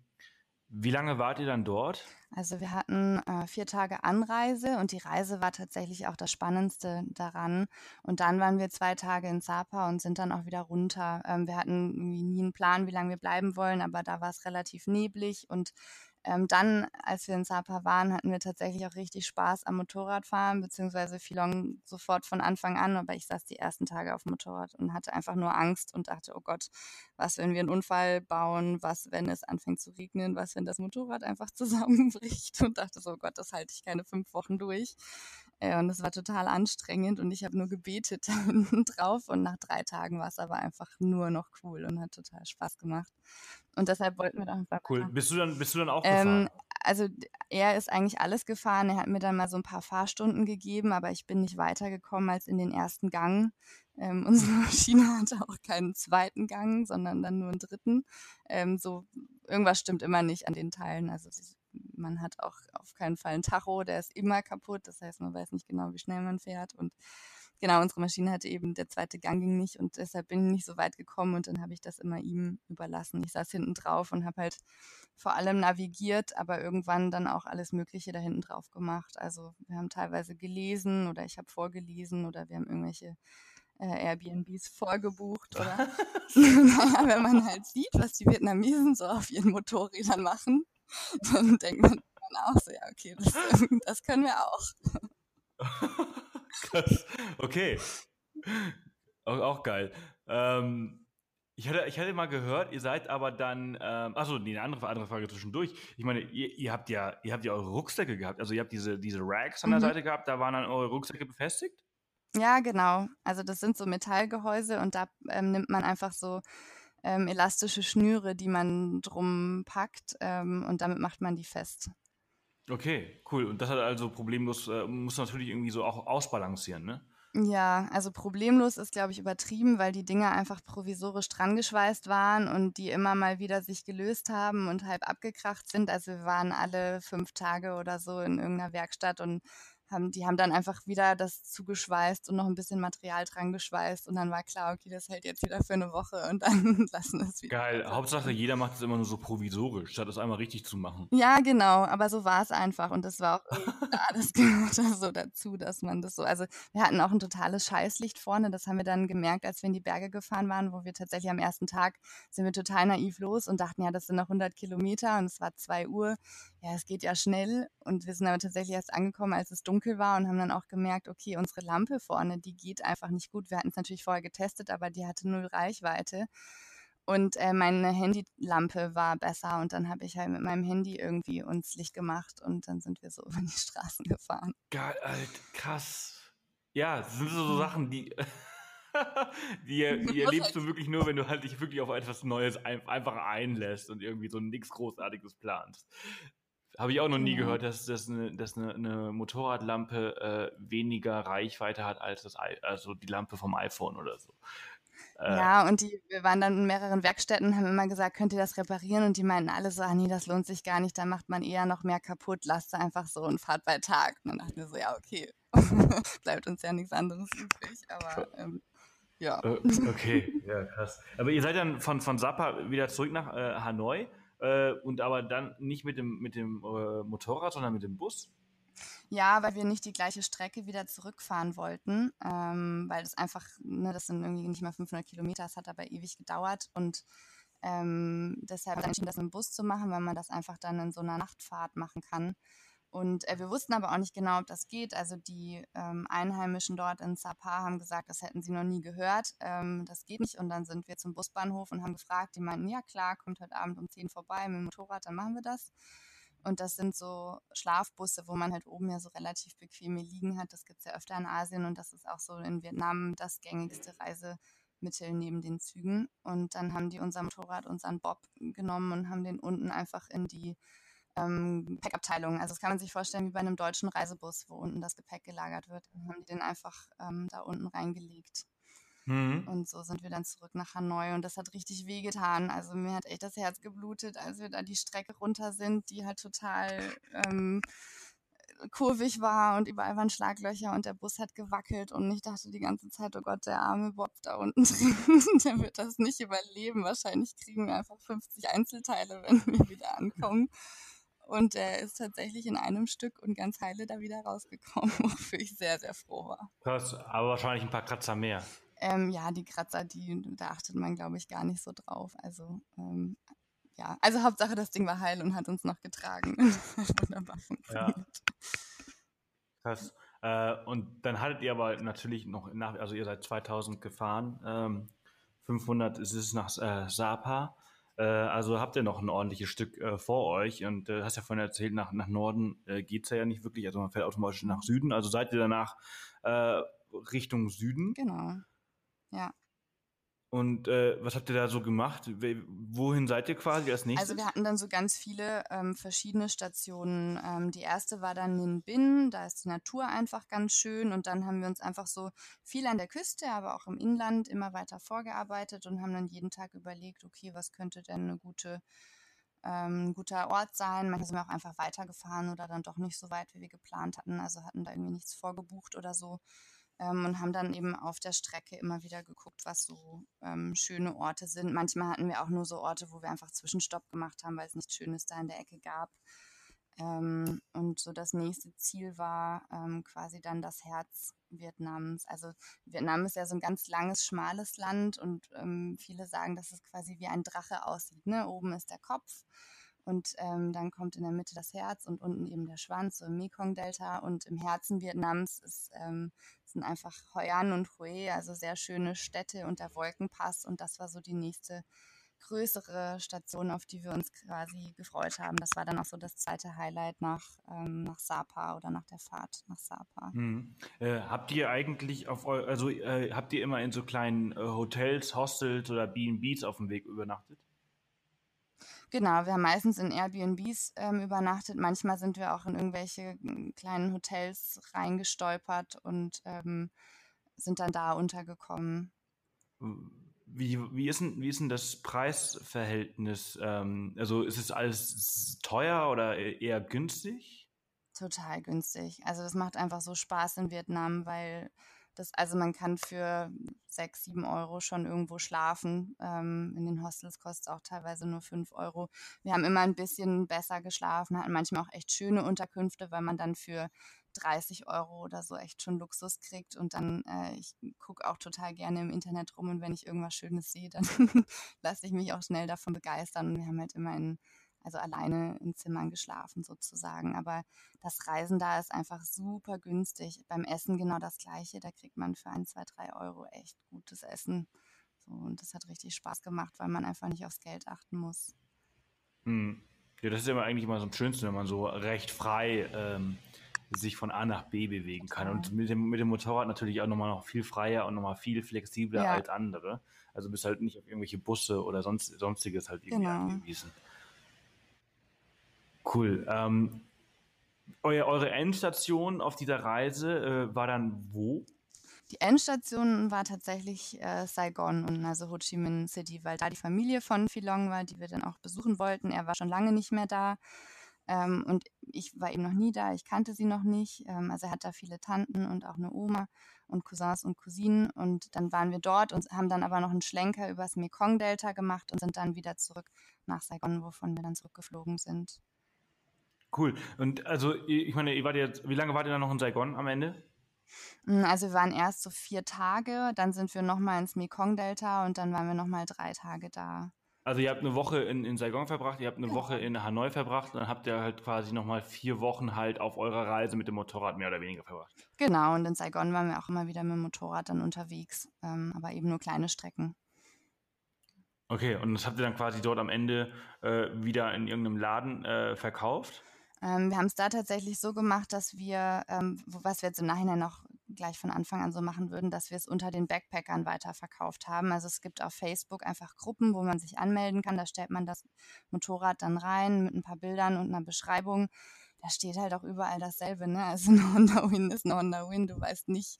wie lange wart ihr dann dort? Also wir hatten äh, vier Tage Anreise und die Reise war tatsächlich auch das Spannendste daran. Und dann waren wir zwei Tage in Sapa und sind dann auch wieder runter. Ähm, wir hatten irgendwie nie einen Plan, wie lange wir bleiben wollen, aber da war es relativ neblig und ähm, dann, als wir in Sapa waren, hatten wir tatsächlich auch richtig Spaß am Motorradfahren, beziehungsweise Filong sofort von Anfang an, aber ich saß die ersten Tage auf dem Motorrad und hatte einfach nur Angst und dachte, oh Gott, was, wenn wir einen Unfall bauen, was, wenn es anfängt zu regnen, was, wenn das Motorrad einfach [laughs] zusammenbricht und dachte so, oh Gott, das halte ich keine fünf Wochen durch. Äh, und es war total anstrengend und ich habe nur gebetet [laughs] drauf und nach drei Tagen war es aber einfach nur noch cool und hat total Spaß gemacht. Und deshalb wollten wir da einfach. Cool. Bist du dann, bist du dann auch ähm, also er ist eigentlich alles gefahren. Er hat mir dann mal so ein paar Fahrstunden gegeben, aber ich bin nicht weitergekommen als in den ersten Gang. Ähm, [laughs] unsere Maschine hatte auch keinen zweiten Gang, sondern dann nur einen dritten. Ähm, so irgendwas stimmt immer nicht an den Teilen. Also man hat auch auf keinen Fall einen Tacho, der ist immer kaputt. Das heißt, man weiß nicht genau, wie schnell man fährt. Und genau, unsere Maschine hatte eben, der zweite Gang ging nicht und deshalb bin ich nicht so weit gekommen und dann habe ich das immer ihm überlassen. Ich saß hinten drauf und habe halt vor allem navigiert, aber irgendwann dann auch alles Mögliche da hinten drauf gemacht. Also wir haben teilweise gelesen oder ich habe vorgelesen oder wir haben irgendwelche äh, Airbnbs vorgebucht oder [laughs] [laughs] naja, wenn man halt sieht, was die Vietnamesen so auf ihren Motorrädern machen, [laughs] dann denkt man auch so, ja, okay, das, [laughs] das können wir auch. [laughs] Krass. Okay. Auch, auch geil. Ähm, ich, hatte, ich hatte mal gehört, ihr seid aber dann, ähm, achso, nee, eine andere, andere Frage zwischendurch. Ich meine, ihr, ihr, habt ja, ihr habt ja eure Rucksäcke gehabt. Also ihr habt diese, diese Racks an der mhm. Seite gehabt, da waren dann eure Rucksäcke befestigt? Ja, genau. Also das sind so Metallgehäuse und da ähm, nimmt man einfach so ähm, elastische Schnüre, die man drum packt ähm, und damit macht man die fest. Okay, cool. Und das hat also problemlos, äh, muss natürlich irgendwie so auch ausbalancieren, ne? Ja, also problemlos ist, glaube ich, übertrieben, weil die Dinger einfach provisorisch dran geschweißt waren und die immer mal wieder sich gelöst haben und halb abgekracht sind. Also wir waren alle fünf Tage oder so in irgendeiner Werkstatt und haben, die haben dann einfach wieder das zugeschweißt und noch ein bisschen Material dran geschweißt und dann war klar, okay, das hält jetzt wieder für eine Woche und dann [laughs] lassen wir es wieder. Geil. Hauptsache, jeder macht es immer nur so provisorisch, statt es einmal richtig zu machen. Ja, genau. Aber so war es einfach und das war auch, das [laughs] gehört so dazu, dass man das so, also wir hatten auch ein totales Scheißlicht vorne. Das haben wir dann gemerkt, als wir in die Berge gefahren waren, wo wir tatsächlich am ersten Tag sind wir total naiv los und dachten, ja, das sind noch 100 Kilometer und es war zwei Uhr. Ja, es geht ja schnell und wir sind aber tatsächlich erst angekommen, als es dunkel war und haben dann auch gemerkt, okay, unsere Lampe vorne, die geht einfach nicht gut. Wir hatten es natürlich vorher getestet, aber die hatte null Reichweite. Und äh, meine Handylampe war besser und dann habe ich halt mit meinem Handy irgendwie uns Licht gemacht und dann sind wir so [laughs] über die Straßen gefahren. Geil, Alter, krass. Ja, das sind so, so Sachen, die, [laughs] die, die [laughs] erlebst du wirklich nur, wenn du halt dich wirklich auf etwas Neues ein, einfach einlässt und irgendwie so nichts Großartiges planst. Habe ich auch noch nie ja. gehört, dass, dass, eine, dass eine, eine Motorradlampe äh, weniger Reichweite hat als das, also die Lampe vom iPhone oder so. Äh, ja, und die, wir waren dann in mehreren Werkstätten, haben immer gesagt, könnt ihr das reparieren? Und die meinten alle so, ah nee, das lohnt sich gar nicht, da macht man eher noch mehr kaputt, lasst einfach so und fahrt bei Tag. Und dann dachten wir so, ja, okay, [laughs] bleibt uns ja nichts anderes übrig, aber ähm, ja. Äh, okay, ja, krass. Aber ihr seid dann von, von Sapa wieder zurück nach äh, Hanoi äh, und aber dann nicht mit dem, mit dem äh, Motorrad, sondern mit dem Bus? Ja, weil wir nicht die gleiche Strecke wieder zurückfahren wollten, ähm, weil das einfach, ne, das sind irgendwie nicht mal 500 Kilometer, es hat aber ewig gedauert und ähm, deshalb entschieden, das im Bus zu machen, weil man das einfach dann in so einer Nachtfahrt machen kann. Und äh, wir wussten aber auch nicht genau, ob das geht. Also die ähm, Einheimischen dort in Sapa haben gesagt, das hätten sie noch nie gehört. Ähm, das geht nicht. Und dann sind wir zum Busbahnhof und haben gefragt. Die meinten, ja klar, kommt heute Abend um 10 vorbei mit dem Motorrad, dann machen wir das. Und das sind so Schlafbusse, wo man halt oben ja so relativ bequeme Liegen hat. Das gibt's ja öfter in Asien und das ist auch so in Vietnam das gängigste Reisemittel neben den Zügen. Und dann haben die unser Motorrad, unseren Bob genommen und haben den unten einfach in die ähm, Gepäckabteilung. Also das kann man sich vorstellen wie bei einem deutschen Reisebus, wo unten das Gepäck gelagert wird. Dann haben die den einfach ähm, da unten reingelegt. Mhm. Und so sind wir dann zurück nach Hanoi und das hat richtig wehgetan. Also mir hat echt das Herz geblutet, als wir da die Strecke runter sind, die halt total ähm, kurvig war und überall waren Schlaglöcher und der Bus hat gewackelt und ich dachte die ganze Zeit, oh Gott, der arme Bob da unten [laughs] drin, der wird das nicht überleben. Wahrscheinlich kriegen wir einfach 50 Einzelteile, wenn wir wieder ankommen. Und er ist tatsächlich in einem Stück und ganz heile da wieder rausgekommen, [laughs] wofür ich sehr, sehr froh war. Krass, aber wahrscheinlich ein paar Kratzer mehr. Ähm, ja, die Kratzer, die, da achtet man, glaube ich, gar nicht so drauf. Also, ähm, ja, also Hauptsache, das Ding war heil und hat uns noch getragen. [laughs] Wunderbar funktioniert. Ja. Krass. Äh, und dann hattet ihr aber natürlich noch nach, also ihr seid 2000 gefahren, ähm, 500 ist es nach äh, Sapa. Äh, also habt ihr noch ein ordentliches Stück äh, vor euch und äh, hast ja vorhin erzählt, nach, nach Norden äh, geht's ja nicht wirklich, also man fährt automatisch nach Süden. Also seid ihr danach Richtung Süden? Genau. Ja. Und äh, was habt ihr da so gemacht? Wohin seid ihr quasi als nächstes? Also wir hatten dann so ganz viele ähm, verschiedene Stationen. Ähm, die erste war dann in Bin, da ist die Natur einfach ganz schön. Und dann haben wir uns einfach so viel an der Küste, aber auch im Inland immer weiter vorgearbeitet und haben dann jeden Tag überlegt, okay, was könnte denn eine gute ähm, ein guter Ort sein. Manchmal sind wir auch einfach weitergefahren oder dann doch nicht so weit, wie wir geplant hatten. Also hatten da irgendwie nichts vorgebucht oder so. Ähm, und haben dann eben auf der Strecke immer wieder geguckt, was so ähm, schöne Orte sind. Manchmal hatten wir auch nur so Orte, wo wir einfach Zwischenstopp gemacht haben, weil es nichts Schönes da in der Ecke gab. Ähm, und so das nächste Ziel war ähm, quasi dann das Herz Vietnams. Also Vietnam ist ja so ein ganz langes, schmales Land und ähm, viele sagen, dass es quasi wie ein Drache aussieht. Ne? Oben ist der Kopf und ähm, dann kommt in der Mitte das Herz und unten eben der Schwanz, so im Mekong-Delta. Und im Herzen Vietnams ist, ähm, sind einfach Hoi An und Hue, also sehr schöne Städte und der Wolkenpass. Und das war so die nächste größere Station, auf die wir uns quasi gefreut haben. Das war dann auch so das zweite Highlight nach, ähm, nach Sapa oder nach der Fahrt nach Sapa. Hm. Äh, habt ihr eigentlich auf also äh, habt ihr immer in so kleinen äh, Hotels, Hostels oder B&Bs auf dem Weg übernachtet? Genau, wir haben meistens in Airbnbs ähm, übernachtet. Manchmal sind wir auch in irgendwelche hm, kleinen Hotels reingestolpert und ähm, sind dann da untergekommen. Wie, wie, ist denn, wie ist denn das Preisverhältnis? Ähm, also ist es alles teuer oder e-, eher günstig? Total günstig. Also das macht einfach so Spaß in Vietnam, weil das, also man kann für sechs, sieben Euro schon irgendwo schlafen. Ähm, in den Hostels kostet es auch teilweise nur fünf Euro. Wir haben immer ein bisschen besser geschlafen, hatten manchmal auch echt schöne Unterkünfte, weil man dann für 30 Euro oder so echt schon Luxus kriegt. Und dann, äh, ich gucke auch total gerne im Internet rum und wenn ich irgendwas Schönes sehe, dann [laughs] lasse ich mich auch schnell davon begeistern. Und wir haben halt immer in, also alleine in Zimmern geschlafen sozusagen. Aber das Reisen da ist einfach super günstig. Beim Essen genau das gleiche. Da kriegt man für ein, zwei, drei Euro echt gutes Essen. So, und das hat richtig Spaß gemacht, weil man einfach nicht aufs Geld achten muss. Hm. Ja, das ist ja eigentlich immer so am schönsten, wenn man so recht frei ähm, sich von A nach B bewegen kann. Und mit dem, mit dem Motorrad natürlich auch nochmal noch viel freier und nochmal viel flexibler ja. als andere. Also bist halt nicht auf irgendwelche Busse oder sonst, sonstiges halt irgendwie genau. angewiesen. Cool. Ähm, euer, eure Endstation auf dieser Reise äh, war dann wo? Die Endstation war tatsächlich äh, Saigon und also Ho Chi Minh City, weil da die Familie von Philong war, die wir dann auch besuchen wollten. Er war schon lange nicht mehr da. Ähm, und ich war eben noch nie da, ich kannte sie noch nicht. Ähm, also er hat da viele Tanten und auch eine Oma und Cousins und Cousinen. Und dann waren wir dort und haben dann aber noch einen Schlenker übers Mekong-Delta gemacht und sind dann wieder zurück nach Saigon, wovon wir dann zurückgeflogen sind. Cool. Und also, ich meine, ihr wart jetzt, wie lange wart ihr dann noch in Saigon am Ende? Hm, also wir waren erst so vier Tage, dann sind wir nochmal ins Mekong-Delta und dann waren wir nochmal drei Tage da. Also ihr habt eine Woche in, in Saigon verbracht, ihr habt eine ja. Woche in Hanoi verbracht und dann habt ihr halt quasi nochmal vier Wochen halt auf eurer Reise mit dem Motorrad mehr oder weniger verbracht. Genau, und in Saigon waren wir auch immer wieder mit dem Motorrad dann unterwegs, ähm, aber eben nur kleine Strecken. Okay, und das habt ihr dann quasi dort am Ende äh, wieder in irgendeinem Laden äh, verkauft? Ähm, wir haben es da tatsächlich so gemacht, dass wir, ähm, was wir jetzt im Nachhinein noch gleich von Anfang an so machen würden, dass wir es unter den Backpackern weiterverkauft haben. Also es gibt auf Facebook einfach Gruppen, wo man sich anmelden kann. Da stellt man das Motorrad dann rein mit ein paar Bildern und einer Beschreibung. Da steht halt auch überall dasselbe. Ne? Also eine Honda Win ist eine Honda Win. Du weißt nicht,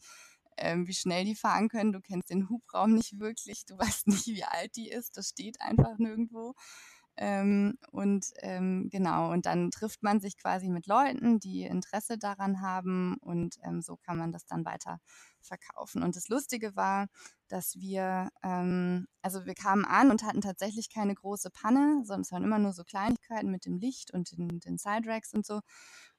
ähm, wie schnell die fahren können. Du kennst den Hubraum nicht wirklich. Du weißt nicht, wie alt die ist. Das steht einfach nirgendwo. Ähm, und ähm, genau, und dann trifft man sich quasi mit Leuten, die Interesse daran haben und ähm, so kann man das dann weiter verkaufen. Und das Lustige war, dass wir, ähm, also wir kamen an und hatten tatsächlich keine große Panne, sondern es waren immer nur so Kleinigkeiten mit dem Licht und den, den Side-Racks und so.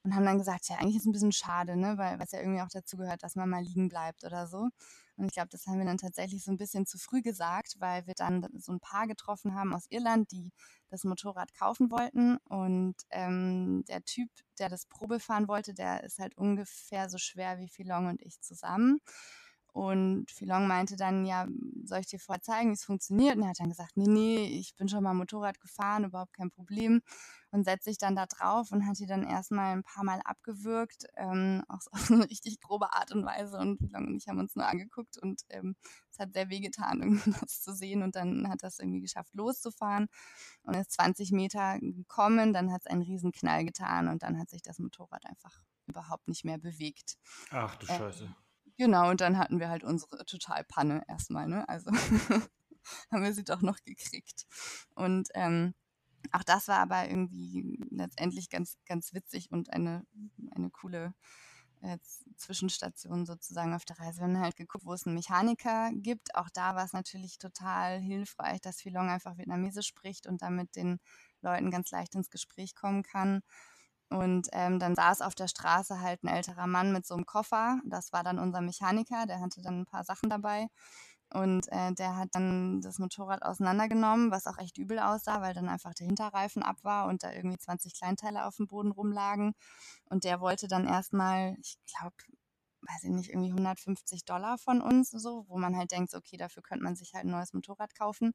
Und haben dann gesagt, ja, eigentlich ist es ein bisschen schade, ne, weil es ja irgendwie auch dazu gehört, dass man mal liegen bleibt oder so. Und ich glaube, das haben wir dann tatsächlich so ein bisschen zu früh gesagt, weil wir dann so ein Paar getroffen haben aus Irland, die das Motorrad kaufen wollten. Und ähm, der Typ, der das Probe fahren wollte, der ist halt ungefähr so schwer wie Philong und ich zusammen. Und Philong meinte dann, ja, soll ich dir vorher zeigen, wie es funktioniert? Und er hat dann gesagt, nee, nee, ich bin schon mal Motorrad gefahren, überhaupt kein Problem. Und setzt sich dann da drauf und hat die dann erstmal ein paar Mal abgewürgt, ähm, auch [laughs] auf so eine richtig grobe Art und Weise. Und Philong und ich haben uns nur angeguckt und ähm, es hat sehr wehgetan, [laughs] irgendwie das zu sehen. Und dann hat das irgendwie geschafft, loszufahren und ist 20 Meter gekommen. Dann hat es einen riesen Knall getan und dann hat sich das Motorrad einfach überhaupt nicht mehr bewegt. Ach du Scheiße. Genau, und dann hatten wir halt unsere Totalpanne erstmal, ne? Also [laughs] haben wir sie doch noch gekriegt. Und ähm, Auch das war aber irgendwie letztendlich ganz, ganz witzig und eine, eine coole äh, Zwischenstation sozusagen auf der Reise. Wir haben halt geguckt, wo es einen Mechaniker gibt. Auch da war es natürlich total hilfreich, dass Philong einfach Vietnamesisch spricht und damit den Leuten ganz leicht ins Gespräch kommen kann. Und ähm, dann saß auf der Straße halt ein älterer Mann mit so einem Koffer. Das war dann unser Mechaniker, der hatte dann ein paar Sachen dabei. Und äh, der hat dann das Motorrad auseinandergenommen, was auch echt übel aussah, weil dann einfach der Hinterreifen ab war und da irgendwie 20 Kleinteile auf dem Boden rumlagen. Und der wollte dann erstmal, ich glaube, weiß ich nicht, irgendwie 150 Dollar von uns, so, wo man halt denkt, okay, dafür könnte man sich halt ein neues Motorrad kaufen.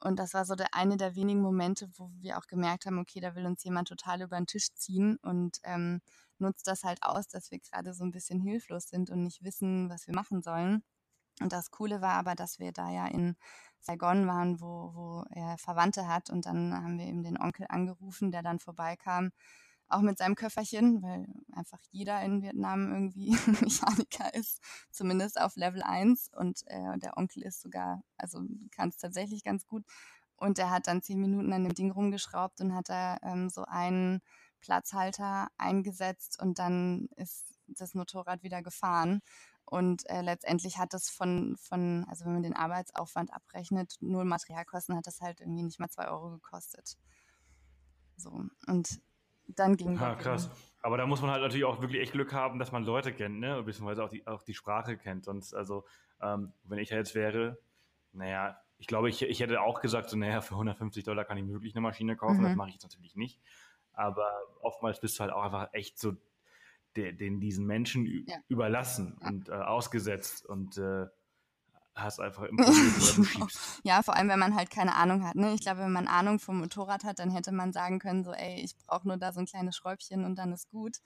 Und das war so der eine der wenigen Momente, wo wir auch gemerkt haben, okay, da will uns jemand total über den Tisch ziehen und ähm, nutzt das halt aus, dass wir gerade so ein bisschen hilflos sind und nicht wissen, was wir machen sollen. Und das Coole war aber, dass wir da ja in Saigon waren, wo, wo er Verwandte hat. Und dann haben wir eben den Onkel angerufen, der dann vorbeikam, auch mit seinem Köfferchen, weil einfach jeder in Vietnam irgendwie [laughs] Mechaniker ist, zumindest auf Level 1. Und äh, der Onkel ist sogar, also kann es tatsächlich ganz gut. Und er hat dann zehn Minuten an dem Ding rumgeschraubt und hat da ähm, so einen Platzhalter eingesetzt und dann ist das Motorrad wieder gefahren. Und äh, letztendlich hat das von, von, also wenn man den Arbeitsaufwand abrechnet, null Materialkosten, hat das halt irgendwie nicht mal zwei Euro gekostet. So. Und dann ging Ja, krass. Aber da muss man halt natürlich auch wirklich echt Glück haben, dass man Leute kennt, ne? Beziehungsweise auch die, auch die Sprache kennt. Sonst, also, ähm, wenn ich jetzt wäre, naja, ich glaube, ich, ich hätte auch gesagt, so, naja, für 150 Dollar kann ich wirklich eine Maschine kaufen. Mhm. Das mache ich jetzt natürlich nicht. Aber oftmals bist du halt auch einfach echt so de, den diesen Menschen ja. überlassen ja. und äh, ausgesetzt und äh, hast einfach im Problem, [laughs] Ja, vor allem, wenn man halt keine Ahnung hat. Ne? Ich glaube, wenn man Ahnung vom Motorrad hat, dann hätte man sagen können, so, ey, ich brauche nur da so ein kleines Schräubchen und dann ist gut.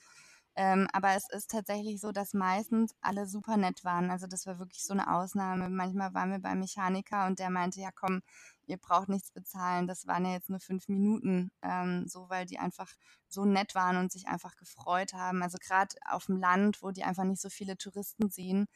Ähm, aber es ist tatsächlich so, dass meistens alle super nett waren. Also das war wirklich so eine Ausnahme. Manchmal waren wir beim Mechaniker und der meinte, ja komm, ihr braucht nichts bezahlen. Das waren ja jetzt nur fünf Minuten, ähm, so weil die einfach so nett waren und sich einfach gefreut haben. Also gerade auf dem Land, wo die einfach nicht so viele Touristen sehen,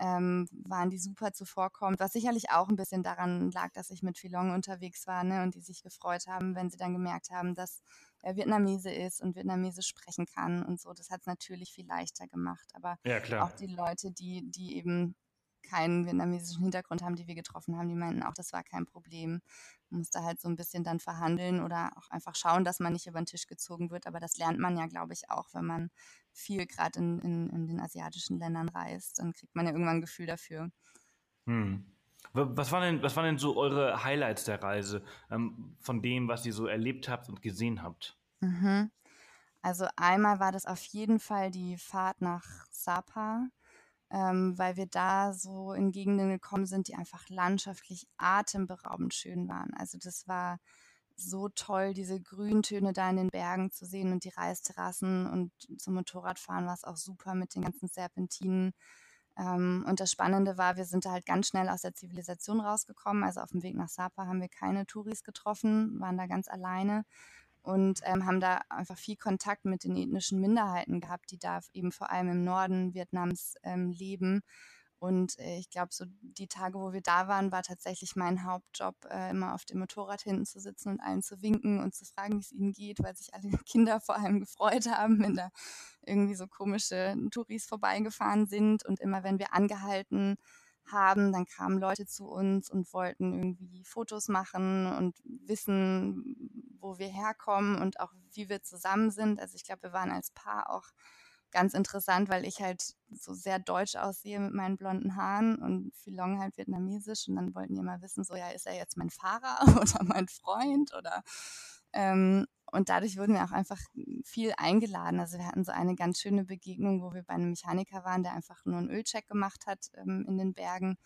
ähm, waren die super zuvorkommend, was sicherlich auch ein bisschen daran lag, dass ich mit Philong unterwegs war ne, und die sich gefreut haben, wenn sie dann gemerkt haben, dass er Vietnamese ist und Vietnamesisch sprechen kann und so. Das hat es natürlich viel leichter gemacht. Aber ja, auch die Leute, die, die eben keinen vietnamesischen Hintergrund haben, die wir getroffen haben, die meinten auch, das war kein Problem. Man musste halt so ein bisschen dann verhandeln oder auch einfach schauen, dass man nicht über den Tisch gezogen wird. Aber das lernt man ja, glaube ich, auch, wenn man viel gerade in, in, in, den asiatischen Ländern reist. Dann kriegt man ja irgendwann ein Gefühl dafür. Hm. Was waren, denn, was waren denn so eure Highlights der Reise, ähm, von dem, was ihr so erlebt habt und gesehen habt? Mhm. Also einmal war das auf jeden Fall die Fahrt nach Sapa ähm, weil wir da so in Gegenden gekommen sind, die einfach landschaftlich atemberaubend schön waren. Also das war so toll, diese Grüntöne da in den Bergen zu sehen und die Reisterrassen und zum Motorradfahren war es auch super mit den ganzen Serpentinen. Ähm, und das Spannende war, wir sind da halt ganz schnell aus der Zivilisation rausgekommen. Also auf dem Weg nach Sapa haben wir keine Touris getroffen, waren da ganz alleine und ähm, haben da einfach viel Kontakt mit den ethnischen Minderheiten gehabt, die da eben vor allem im Norden Vietnams ähm, leben. Und äh, ich glaube, so die Tage, wo wir da waren, war tatsächlich mein Hauptjob, äh, immer auf dem Motorrad hinten zu sitzen und allen zu winken und zu fragen, wie es ihnen geht, weil sich alle [laughs] Kinder vor allem gefreut haben, wenn da irgendwie so komische Touris vorbeigefahren sind. Und immer wenn wir angehalten haben, dann kamen Leute zu uns und wollten irgendwie Fotos machen und wissen, wo wir herkommen und auch wie wir zusammen sind. Also ich glaube, wir waren als Paar auch ganz interessant, weil ich halt so sehr deutsch aussehe mit meinen blonden Haaren und Philong halt vietnamesisch und dann wollten die mal wissen, so ja, ist er jetzt mein Fahrer [laughs] oder mein Freund oder ähm, und dadurch wurden wir auch einfach viel eingeladen. Also wir hatten so eine ganz schöne Begegnung, wo wir bei einem Mechaniker waren, der einfach nur einen Ölcheck gemacht hat ähm, in den Bergen.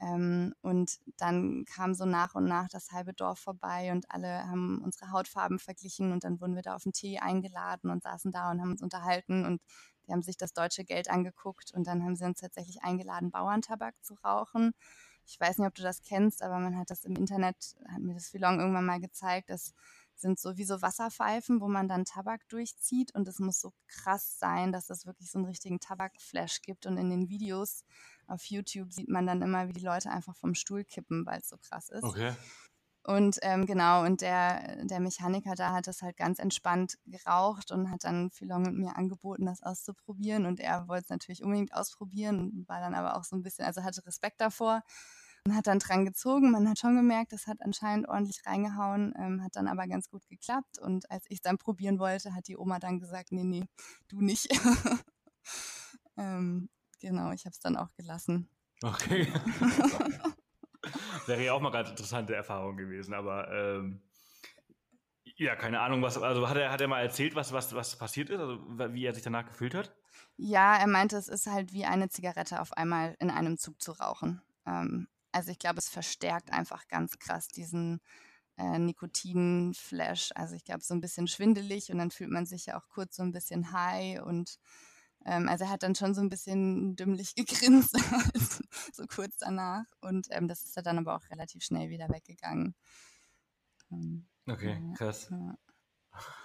Ähm, und dann kam so nach und nach das halbe Dorf vorbei und alle haben unsere Hautfarben verglichen und dann wurden wir da auf den Tee eingeladen und saßen da und haben uns unterhalten und die haben sich das deutsche Geld angeguckt und dann haben sie uns tatsächlich eingeladen, Bauerntabak zu rauchen. Ich weiß nicht, ob du das kennst, aber man hat das im Internet, hat mir das Philong irgendwann mal gezeigt, dass sind sowieso Wasserpfeifen, wo man dann Tabak durchzieht und es muss so krass sein, dass es wirklich so einen richtigen Tabakflash gibt und in den Videos auf YouTube sieht man dann immer, wie die Leute einfach vom Stuhl kippen, weil es so krass ist. Okay. Und ähm, genau, und der, der Mechaniker da hat das halt ganz entspannt geraucht und hat dann Philong mit mir angeboten, das auszuprobieren. Und er wollte es natürlich unbedingt ausprobieren, war dann aber auch so ein bisschen, also hatte Respekt davor und hat dann dran gezogen. Man hat schon gemerkt, das hat anscheinend ordentlich reingehauen, ähm, hat dann aber ganz gut geklappt. Und als ich es dann probieren wollte, hat die Oma dann gesagt, nee, nee, du nicht. [laughs] ähm, genau, ich habe es dann auch gelassen. Okay. [laughs] Wäre ja auch mal ganz interessante Erfahrung gewesen, aber ähm, ja, keine Ahnung, was, also hat er, hat er mal erzählt, was, was, was passiert ist, also wie er sich danach gefühlt hat? Ja, er meinte, es ist halt wie eine Zigarette auf einmal in einem Zug zu rauchen. Ähm, also ich glaube, es verstärkt einfach ganz krass diesen äh, Nikotin-Flash. Also ich glaube, so ein bisschen schwindelig und dann fühlt man sich ja auch kurz so ein bisschen high und ähm, also er hat dann schon so ein bisschen dümmlich [laughs] gegrinst, so kurz danach. Und ähm, das ist dann aber auch relativ schnell wieder weggegangen. Ähm, okay, krass. Ja.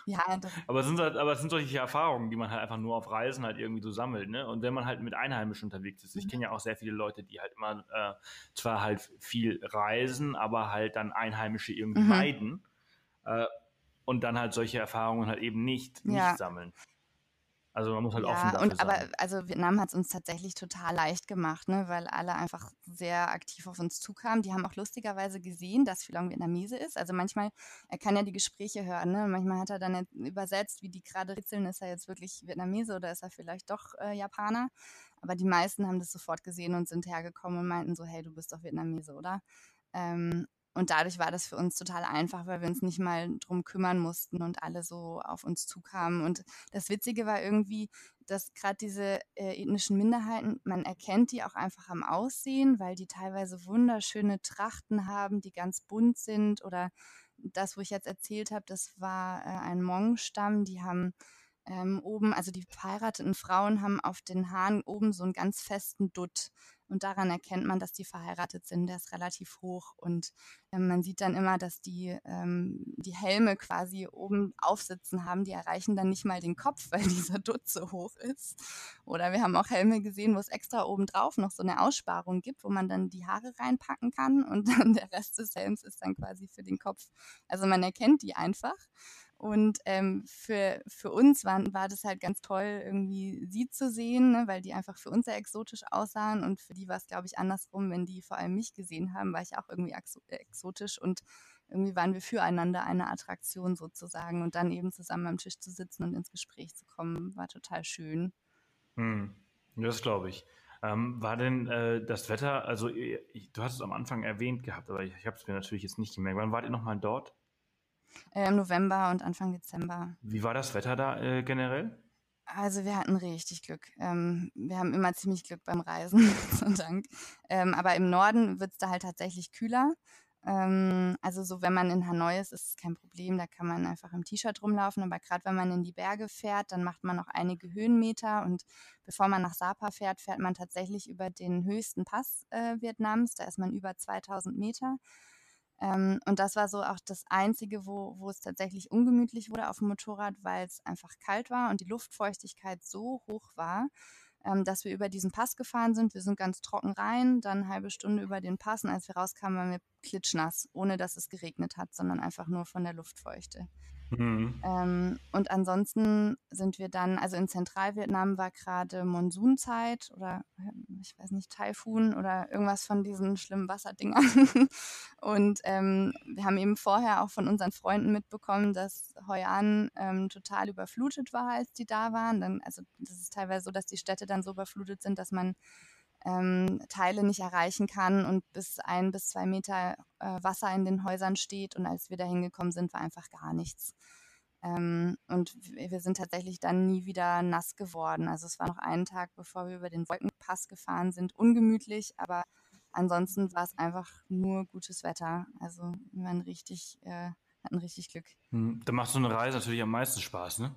Ja, aber es sind halt, aber es sind solche Erfahrungen, die man halt einfach nur auf Reisen halt irgendwie so sammelt, ne? Und wenn man halt mit Einheimischen unterwegs ist, ich mhm. kenne ja auch sehr viele Leute, die halt immer äh, zwar halt viel reisen, aber halt dann Einheimische irgendwie mhm. meiden äh, und dann halt solche Erfahrungen halt eben nicht, nicht ja. sammeln. Also man muss halt ja, offen dafür und, sein. Aber also Vietnam hat es uns tatsächlich total leicht gemacht, ne, weil alle einfach sehr aktiv auf uns zukamen. Die haben auch lustigerweise gesehen, dass Philong Vietnamese ist. Also manchmal, er kann ja die Gespräche hören, ne? Manchmal hat er dann übersetzt, wie die gerade ritzeln, ist er jetzt wirklich Vietnamese oder ist er vielleicht doch äh, Japaner? Aber die meisten haben das sofort gesehen und sind hergekommen und meinten so, hey, du bist doch Vietnamese, oder? Ähm, und dadurch war das für uns total einfach, weil wir uns nicht mal drum kümmern mussten und alle so auf uns zukamen. Und das Witzige war irgendwie, dass gerade diese äh, ethnischen Minderheiten, man erkennt die auch einfach am Aussehen, weil die teilweise wunderschöne Trachten haben, die ganz bunt sind. Oder das, wo ich jetzt erzählt habe, das war äh, ein Hmong-Stamm, die haben ähm, oben, also die verheirateten Frauen haben auf den Haaren oben so einen ganz festen Dutt. Und daran erkennt man, dass die verheiratet sind. Der ist relativ hoch. Und man sieht dann immer, dass die, ähm, die Helme quasi oben aufsitzen haben. Die erreichen dann nicht mal den Kopf, weil [laughs] dieser Dutt so hoch ist. Oder wir haben auch Helme gesehen, wo es extra oben drauf noch so eine Aussparung gibt, wo man dann die Haare reinpacken kann. Und [laughs] dann der Rest des Helms ist dann quasi für den Kopf. Also man erkennt die einfach. Und ähm, für, für uns war, war das halt ganz toll, irgendwie sie zu sehen, ne, weil die einfach für uns sehr exotisch aussahen. Und für die war es, glaube ich, andersrum, wenn die vor allem mich gesehen haben, war ich auch irgendwie exotisch und irgendwie waren wir füreinander eine Attraktion sozusagen. Und dann eben zusammen am Tisch zu sitzen und ins Gespräch zu kommen, war total schön. Hm, das glaube ich. Ähm, war denn äh, das Wetter, also ich, du hast es am Anfang erwähnt gehabt, aber ich, ich habe es mir natürlich jetzt nicht gemerkt. Wann wart ihr nochmal dort? Äh, Im November und Anfang Dezember. Wie war das Wetter da äh, generell? Also wir hatten richtig Glück. Ähm, wir haben immer ziemlich Glück beim Reisen, [laughs] Gott Dank. Ähm, aber im Norden wird es da halt tatsächlich kühler. Ähm, also so, wenn man in Hanoi ist, ist es kein Problem. Da kann man einfach im T-Shirt rumlaufen. Aber gerade wenn man in die Berge fährt, dann macht man noch einige Höhenmeter. Und bevor man nach Sapa fährt, fährt man tatsächlich über den höchsten Pass äh, Vietnams. Da ist man über 2000 Meter. Ähm, und das war so auch das Einzige, wo, wo es tatsächlich ungemütlich wurde auf dem Motorrad, weil es einfach kalt war und die Luftfeuchtigkeit so hoch war, ähm, dass wir über diesen Pass gefahren sind. Wir sind ganz trocken rein, dann eine halbe Stunde über den Pass und als wir rauskamen, waren wir klitschnass, ohne dass es geregnet hat, sondern einfach nur von der Luftfeuchte. Mhm. Ähm, und ansonsten sind wir dann, also in Zentralvietnam war gerade Monsunzeit oder ich weiß nicht, Taifun oder irgendwas von diesen schlimmen Wasserdingern. [laughs] und ähm, wir haben eben vorher auch von unseren Freunden mitbekommen, dass Hoi An ähm, total überflutet war, als die da waren. Dann, also das ist teilweise so, dass die Städte dann so überflutet sind, dass man ähm, Teile nicht erreichen kann und bis ein bis zwei Meter äh, Wasser in den Häusern steht. Und als wir da hingekommen sind, war einfach gar nichts. Ähm, und wir sind tatsächlich dann nie wieder nass geworden. Also es war noch einen Tag, bevor wir über den Wolkenpass gefahren sind, ungemütlich, aber ansonsten war es einfach nur gutes Wetter. Also wir waren richtig, äh, hatten richtig Glück. Hm, da macht so eine Reise natürlich am meisten Spaß, ne?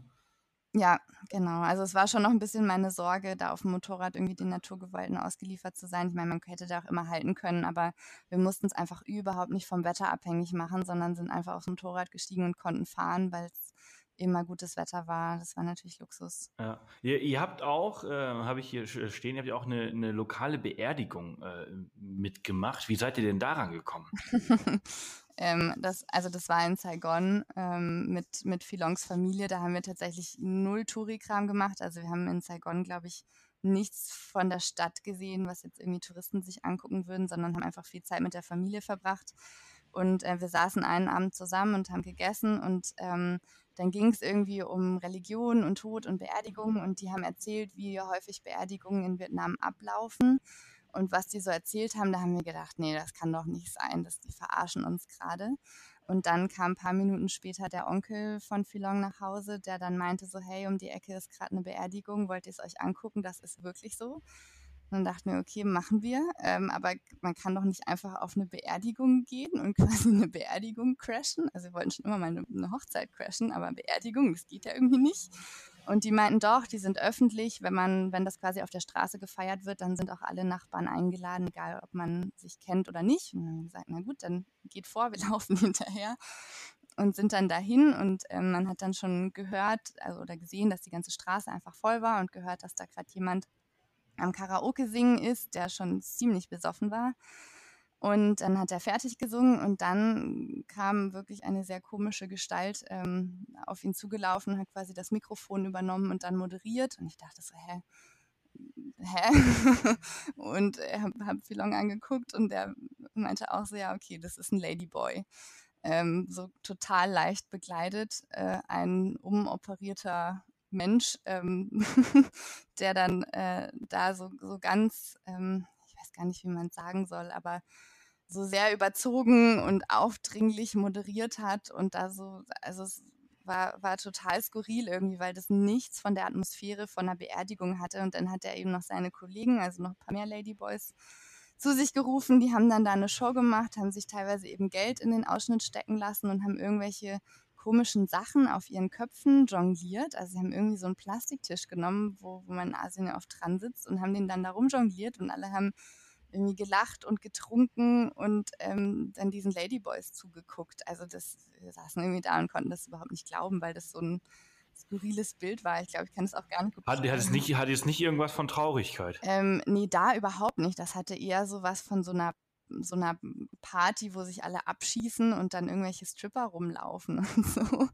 Ja, genau. Also es war schon noch ein bisschen meine Sorge, da auf dem Motorrad irgendwie den Naturgewalten ausgeliefert zu sein. Ich meine, man hätte da auch immer halten können, aber wir mussten es einfach überhaupt nicht vom Wetter abhängig machen, sondern sind einfach aufs Motorrad gestiegen und konnten fahren, weil es immer gutes Wetter war. Das war natürlich Luxus. Ja. Ihr, ihr habt auch, äh, habe ich hier stehen, ihr habt ja auch eine, eine lokale Beerdigung äh, mitgemacht. Wie seid ihr denn daran gekommen? [laughs] Ähm, das, also das war in Saigon ähm, mit, mit Filongs Familie. Da haben wir tatsächlich null Tourikram gemacht. Also wir haben in Saigon, glaube ich, nichts von der Stadt gesehen, was jetzt irgendwie Touristen sich angucken würden, sondern haben einfach viel Zeit mit der Familie verbracht. Und äh, wir saßen einen Abend zusammen und haben gegessen und ähm, dann ging es irgendwie um Religion und Tod und Beerdigungen und die haben erzählt, wie häufig Beerdigungen in Vietnam ablaufen. Und was die so erzählt haben, da haben wir gedacht, nee, das kann doch nicht sein, dass die verarschen uns gerade. Und dann kam ein paar Minuten später der Onkel von Philong nach Hause, der dann meinte so, hey, um die Ecke ist gerade eine Beerdigung, wollt ihr es euch angucken? Das ist wirklich so. Und dann dachten wir, okay, machen wir. Ähm, aber man kann doch nicht einfach auf eine Beerdigung gehen und [laughs] quasi eine Beerdigung crashen. Also wir wollten schon immer mal eine, eine Hochzeit crashen, aber Beerdigung, das geht ja irgendwie nicht. Und die meinten doch, die sind öffentlich. Wenn man, wenn das quasi auf der Straße gefeiert wird, dann sind auch alle Nachbarn eingeladen, egal ob man sich kennt oder nicht. Und dann haben wir gesagt, na gut, dann geht vor, [laughs] wir laufen hinterher und sind dann dahin und ähm, man hat dann schon gehört also, oder gesehen, dass die ganze Straße einfach voll war und gehört, dass da gerade jemand am Karaoke singen ist, der schon ziemlich besoffen war. Und dann hat er fertig gesungen und dann kam wirklich eine sehr komische Gestalt ähm, auf ihn zugelaufen, hat quasi das Mikrofon übernommen und dann moderiert. Und ich dachte so, hä? Hä? [laughs] und ich habe hab angeguckt und der meinte auch so, ja, okay, das ist ein Ladyboy. Ähm, so total leicht begleitet, äh, ein umoperierter Mensch, ähm, [laughs] der dann äh, da so, so ganz, ähm, ich weiß gar nicht, wie man es sagen soll, aber so sehr überzogen und aufdringlich moderiert hat und da so, also es war, war total skurril irgendwie, weil das nichts von der Atmosphäre von einer Beerdigung hatte. Und dann hat er eben noch seine Kollegen, also noch ein paar mehr Ladyboys, zu sich gerufen. Die haben dann da eine Show gemacht, haben sich teilweise eben Geld in den Ausschnitt stecken lassen und haben irgendwelche komischen Sachen auf ihren Köpfen jongliert. Also sie haben irgendwie so einen Plastiktisch genommen, wo, wo man in Asien ja oft dran sitzt und haben den dann da rumjongliert und alle haben irgendwie gelacht und getrunken und ähm, dann diesen Ladyboys zugeguckt. Also das, wir saßen irgendwie da und konnten das überhaupt nicht glauben, weil das so ein skurriles Bild war. Ich glaube, ich kann es auch gar nicht gut hat, hat, es nicht Hat es nicht irgendwas von Traurigkeit? Ähm, nee, da überhaupt nicht. Das hatte eher so was von so einer so einer Party, wo sich alle abschießen und dann irgendwelche Stripper rumlaufen [laughs] und so.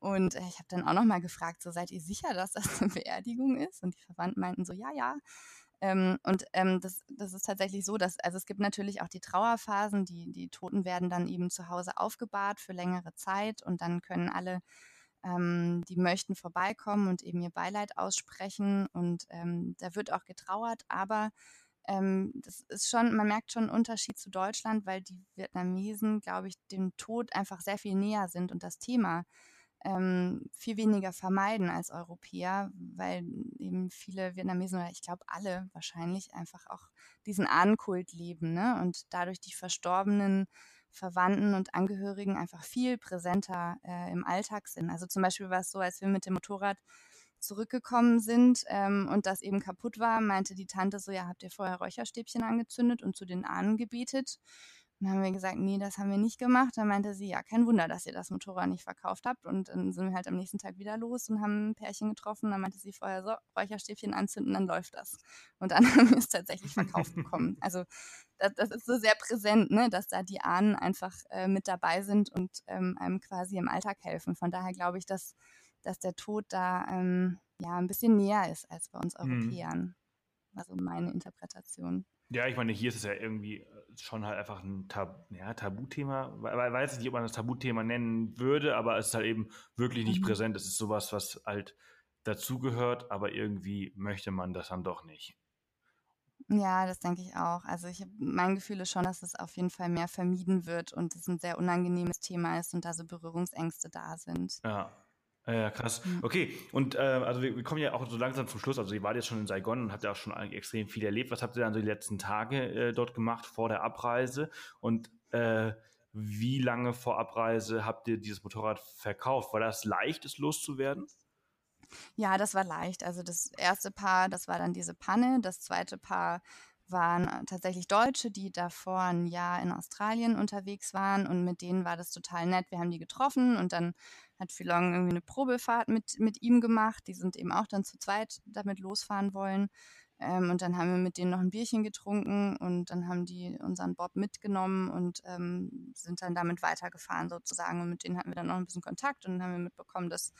Und äh, ich habe dann auch noch mal gefragt, so seid ihr sicher, dass das eine Beerdigung ist? Und die Verwandten meinten so, ja, ja. Ähm, und ähm, das, das ist tatsächlich so, dass, also es gibt natürlich auch die Trauerphasen, die, die Toten werden dann eben zu Hause aufgebahrt für längere Zeit und dann können alle, ähm, die möchten, vorbeikommen und eben ihr Beileid aussprechen und ähm, da wird auch getrauert, aber ähm, das ist schon, man merkt schon einen Unterschied zu Deutschland, weil die Vietnamesen, glaube ich, dem Tod einfach sehr viel näher sind und das Thema ähm, viel weniger vermeiden als Europäer, weil eben viele Vietnamesen oder ich glaube alle wahrscheinlich einfach auch diesen Ahnenkult leben ne? und dadurch die verstorbenen Verwandten und Angehörigen einfach viel präsenter äh, im Alltag sind. Also zum Beispiel war es so, als wir mit dem Motorrad zurückgekommen sind ähm, und das eben kaputt war, meinte die Tante so, ja, habt ihr vorher Räucherstäbchen angezündet und zu den Ahnen gebetet? Dann haben wir gesagt, nee, das haben wir nicht gemacht. Dann meinte sie, ja, kein Wunder, dass ihr das Motorrad nicht verkauft habt. Und dann sind wir halt am nächsten Tag wieder los und haben ein Pärchen getroffen. Dann meinte sie vorher so, Räucherstäbchen anzünden, dann läuft das. Und dann [laughs] haben wir es tatsächlich verkauft bekommen. Also das, das, ist so sehr präsent, ne, dass da die Ahnen einfach äh, mit dabei sind und ähm, einem quasi im Alltag helfen. Von daher glaube ich, dass, dass der Tod da ähm, ja ein bisschen näher ist als bei uns mhm. Europäern. Mhm. Also meine Interpretation. Ja, ich meine, hier ist es ja irgendwie äh, schon halt einfach ein Tab ja, Tabuthema. Ich weiß nicht, ob man das Tabuthema nennen würde, aber es ist halt eben wirklich nicht mhm. präsent. Es ist sowas, was halt dazugehört, aber irgendwie möchte man das dann doch nicht. Ja, das denke ich auch. Also ich mein Gefühl ist schon, dass es auf jeden Fall mehr vermieden wird und es ein sehr unangenehmes Thema ist und da so Berührungsängste da sind. Ja. Ja, krass. Okay, und äh, also wir, wir, kommen ja auch so langsam zum Schluss. Also ihr wart jetzt schon in Saigon und habt ja auch schon extrem viel erlebt. Was habt ihr dann so die letzten Tage äh, dort gemacht vor der Abreise? Und äh, wie lange vor Abreise habt ihr dieses Motorrad verkauft? War das leicht, es loszuwerden? Ja, das war leicht. Also das erste Paar, das war dann diese Panne. Das zweite Paar waren tatsächlich Deutsche, die davor ein Jahr in Australien unterwegs waren und mit denen war das total nett. Wir haben die getroffen und dann hat Philong irgendwie eine Probefahrt mit, mit ihm gemacht. Die sind eben auch dann zu zweit damit losfahren wollen. Ähm, und dann haben wir mit denen noch ein Bierchen getrunken und dann haben die unseren Bob mitgenommen und ähm, sind dann damit weitergefahren sozusagen. Und mit denen hatten wir dann noch ein bisschen Kontakt und dann haben wir mitbekommen, dass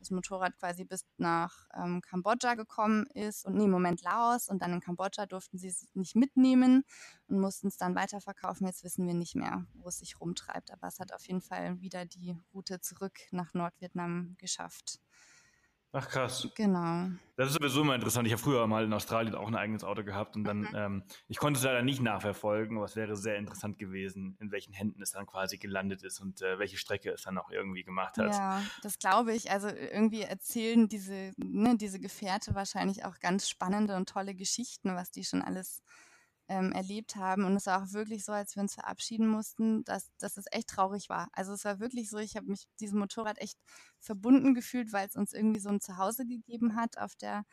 das Motorrad quasi bis nach ähm, Kambodscha gekommen ist und nee, im Moment Laos und dann in Kambodscha durften sie es nicht mitnehmen und mussten es dann weiterverkaufen. Jetzt wissen wir nicht mehr, wo es sich rumtreibt, aber es hat auf jeden Fall wieder die Route zurück nach Nordvietnam geschafft. Ach krass. Genau. Das ist sowieso immer interessant. Ich habe früher mal in Australien auch ein eigenes Auto gehabt und dann, mhm. ähm, ich konnte es leider nicht nachverfolgen, aber es wäre sehr interessant gewesen, in welchen Händen es dann quasi gelandet ist und äh, welche Strecke es dann auch irgendwie gemacht hat. Ja, das glaube ich. Also irgendwie erzählen diese, ne, diese Gefährte wahrscheinlich auch ganz spannende und tolle Geschichten, was die schon alles ähm, erlebt haben. Und es war auch wirklich so, als wir uns verabschieden mussten, dass, dass es echt traurig war. Also es war wirklich so, ich habe mich diesem Motorrad echt verbunden gefühlt, weil es uns irgendwie so ein Zuhause gegeben hat auf der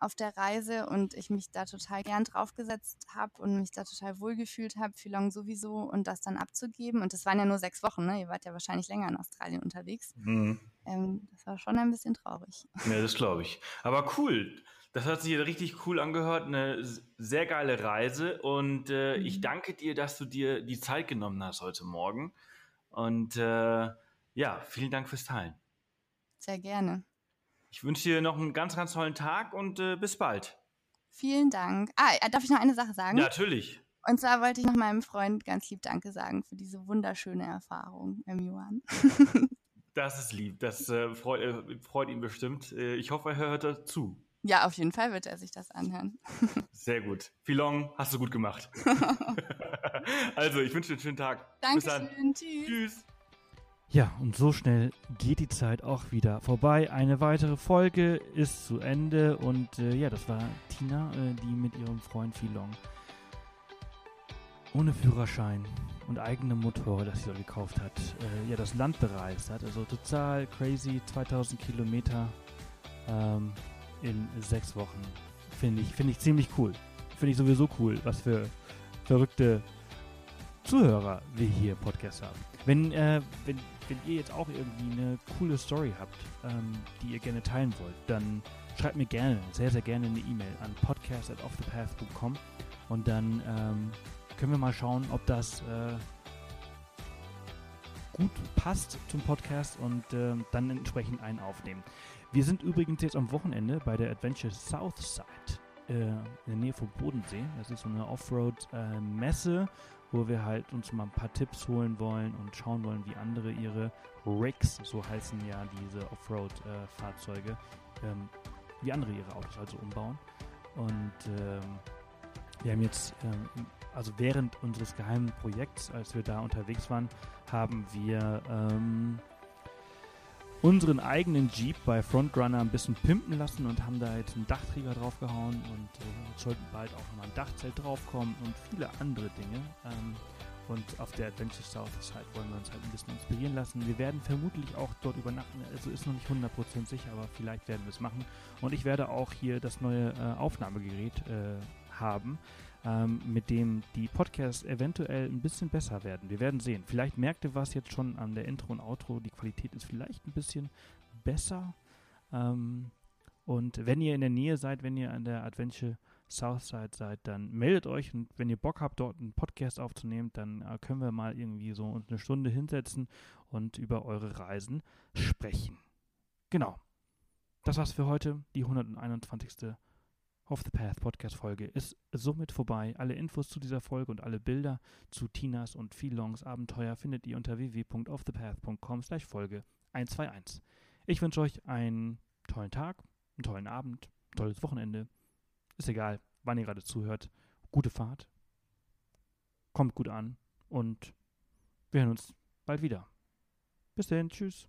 auf der Reise und ich mich da total gern draufgesetzt habe und mich da total wohlgefühlt habe, für Long sowieso und das dann abzugeben. Und das waren ja nur sechs Wochen, ne? Ihr wart ja wahrscheinlich länger in Australien unterwegs. Mhm. Ähm, das war schon ein bisschen traurig. Ja, das glaube ich. Aber cool. Das hat sich richtig cool angehört, eine sehr geile Reise und äh, mhm. ich danke dir, dass du dir die Zeit genommen hast heute Morgen und äh, ja, vielen Dank fürs Teilen. Sehr gerne. Ich wünsche dir noch einen ganz, ganz tollen Tag und äh, bis bald. Vielen Dank. Ah, äh, darf ich noch eine Sache sagen? Ja, natürlich. Und zwar wollte ich noch meinem Freund ganz lieb Danke sagen für diese wunderschöne Erfahrung im Yuan. [laughs] das ist lieb. Das äh, freut, äh, freut, ihn bestimmt. Äh, ich hoffe, er hört zu. Ja, auf jeden Fall wird er sich das anhören. [laughs] Sehr gut. Filong, hast du gut gemacht. [laughs] [laughs] also, ich wünsche dir einen schönen Tag. Dankeschön. Tschüss. Tschüss. Ja, und so schnell geht die Zeit auch wieder vorbei. Eine weitere Folge ist zu Ende und äh, ja, das war Tina, äh, die mit ihrem Freund Filong ohne Führerschein und eigene Motorrad, das sie so gekauft hat, äh, ja, das Land bereist hat. Also total crazy, 2000 Kilometer. Ähm, in sechs Wochen. Finde ich, finde ich ziemlich cool. Finde ich sowieso cool, was für verrückte Zuhörer wir hier im Podcast haben. Wenn, äh, wenn, wenn ihr jetzt auch irgendwie eine coole Story habt, ähm, die ihr gerne teilen wollt, dann schreibt mir gerne, sehr, sehr gerne eine E-Mail an podcast.offthepath.com und dann ähm, können wir mal schauen, ob das äh, gut passt zum Podcast und äh, dann entsprechend einen aufnehmen. Wir sind übrigens jetzt am Wochenende bei der Adventure Southside äh, in der Nähe vom Bodensee. Das ist so eine Offroad-Messe, äh, wo wir halt uns mal ein paar Tipps holen wollen und schauen wollen, wie andere ihre Rigs, so heißen ja diese Offroad-Fahrzeuge, ähm, wie andere ihre Autos also umbauen. Und ähm, wir haben jetzt, ähm, also während unseres geheimen Projekts, als wir da unterwegs waren, haben wir ähm, unseren eigenen Jeep bei Frontrunner ein bisschen pimpen lassen und haben da jetzt einen Dachträger draufgehauen und äh, sollten bald auch nochmal ein Dachzelt draufkommen und viele andere Dinge. Ähm, und auf der Adventure South Side wollen wir uns halt ein bisschen inspirieren lassen. Wir werden vermutlich auch dort übernachten, also ist noch nicht 100% sicher, aber vielleicht werden wir es machen. Und ich werde auch hier das neue äh, Aufnahmegerät äh, haben ähm, mit dem die Podcasts eventuell ein bisschen besser werden. Wir werden sehen. Vielleicht merkt ihr was jetzt schon an der Intro und Outro. Die Qualität ist vielleicht ein bisschen besser. Ähm, und wenn ihr in der Nähe seid, wenn ihr an der Adventure Southside seid, dann meldet euch und wenn ihr Bock habt, dort einen Podcast aufzunehmen, dann äh, können wir mal irgendwie so uns eine Stunde hinsetzen und über eure Reisen sprechen. Genau. Das war's für heute, die 121. Off the Path Podcast Folge ist somit vorbei. Alle Infos zu dieser Folge und alle Bilder zu Tinas und Philongs Abenteuer findet ihr unter www.offthepath.com slash Folge 121. Ich wünsche euch einen tollen Tag, einen tollen Abend, ein tolles Wochenende. Ist egal, wann ihr gerade zuhört. Gute Fahrt. Kommt gut an und wir hören uns bald wieder. Bis dahin, tschüss.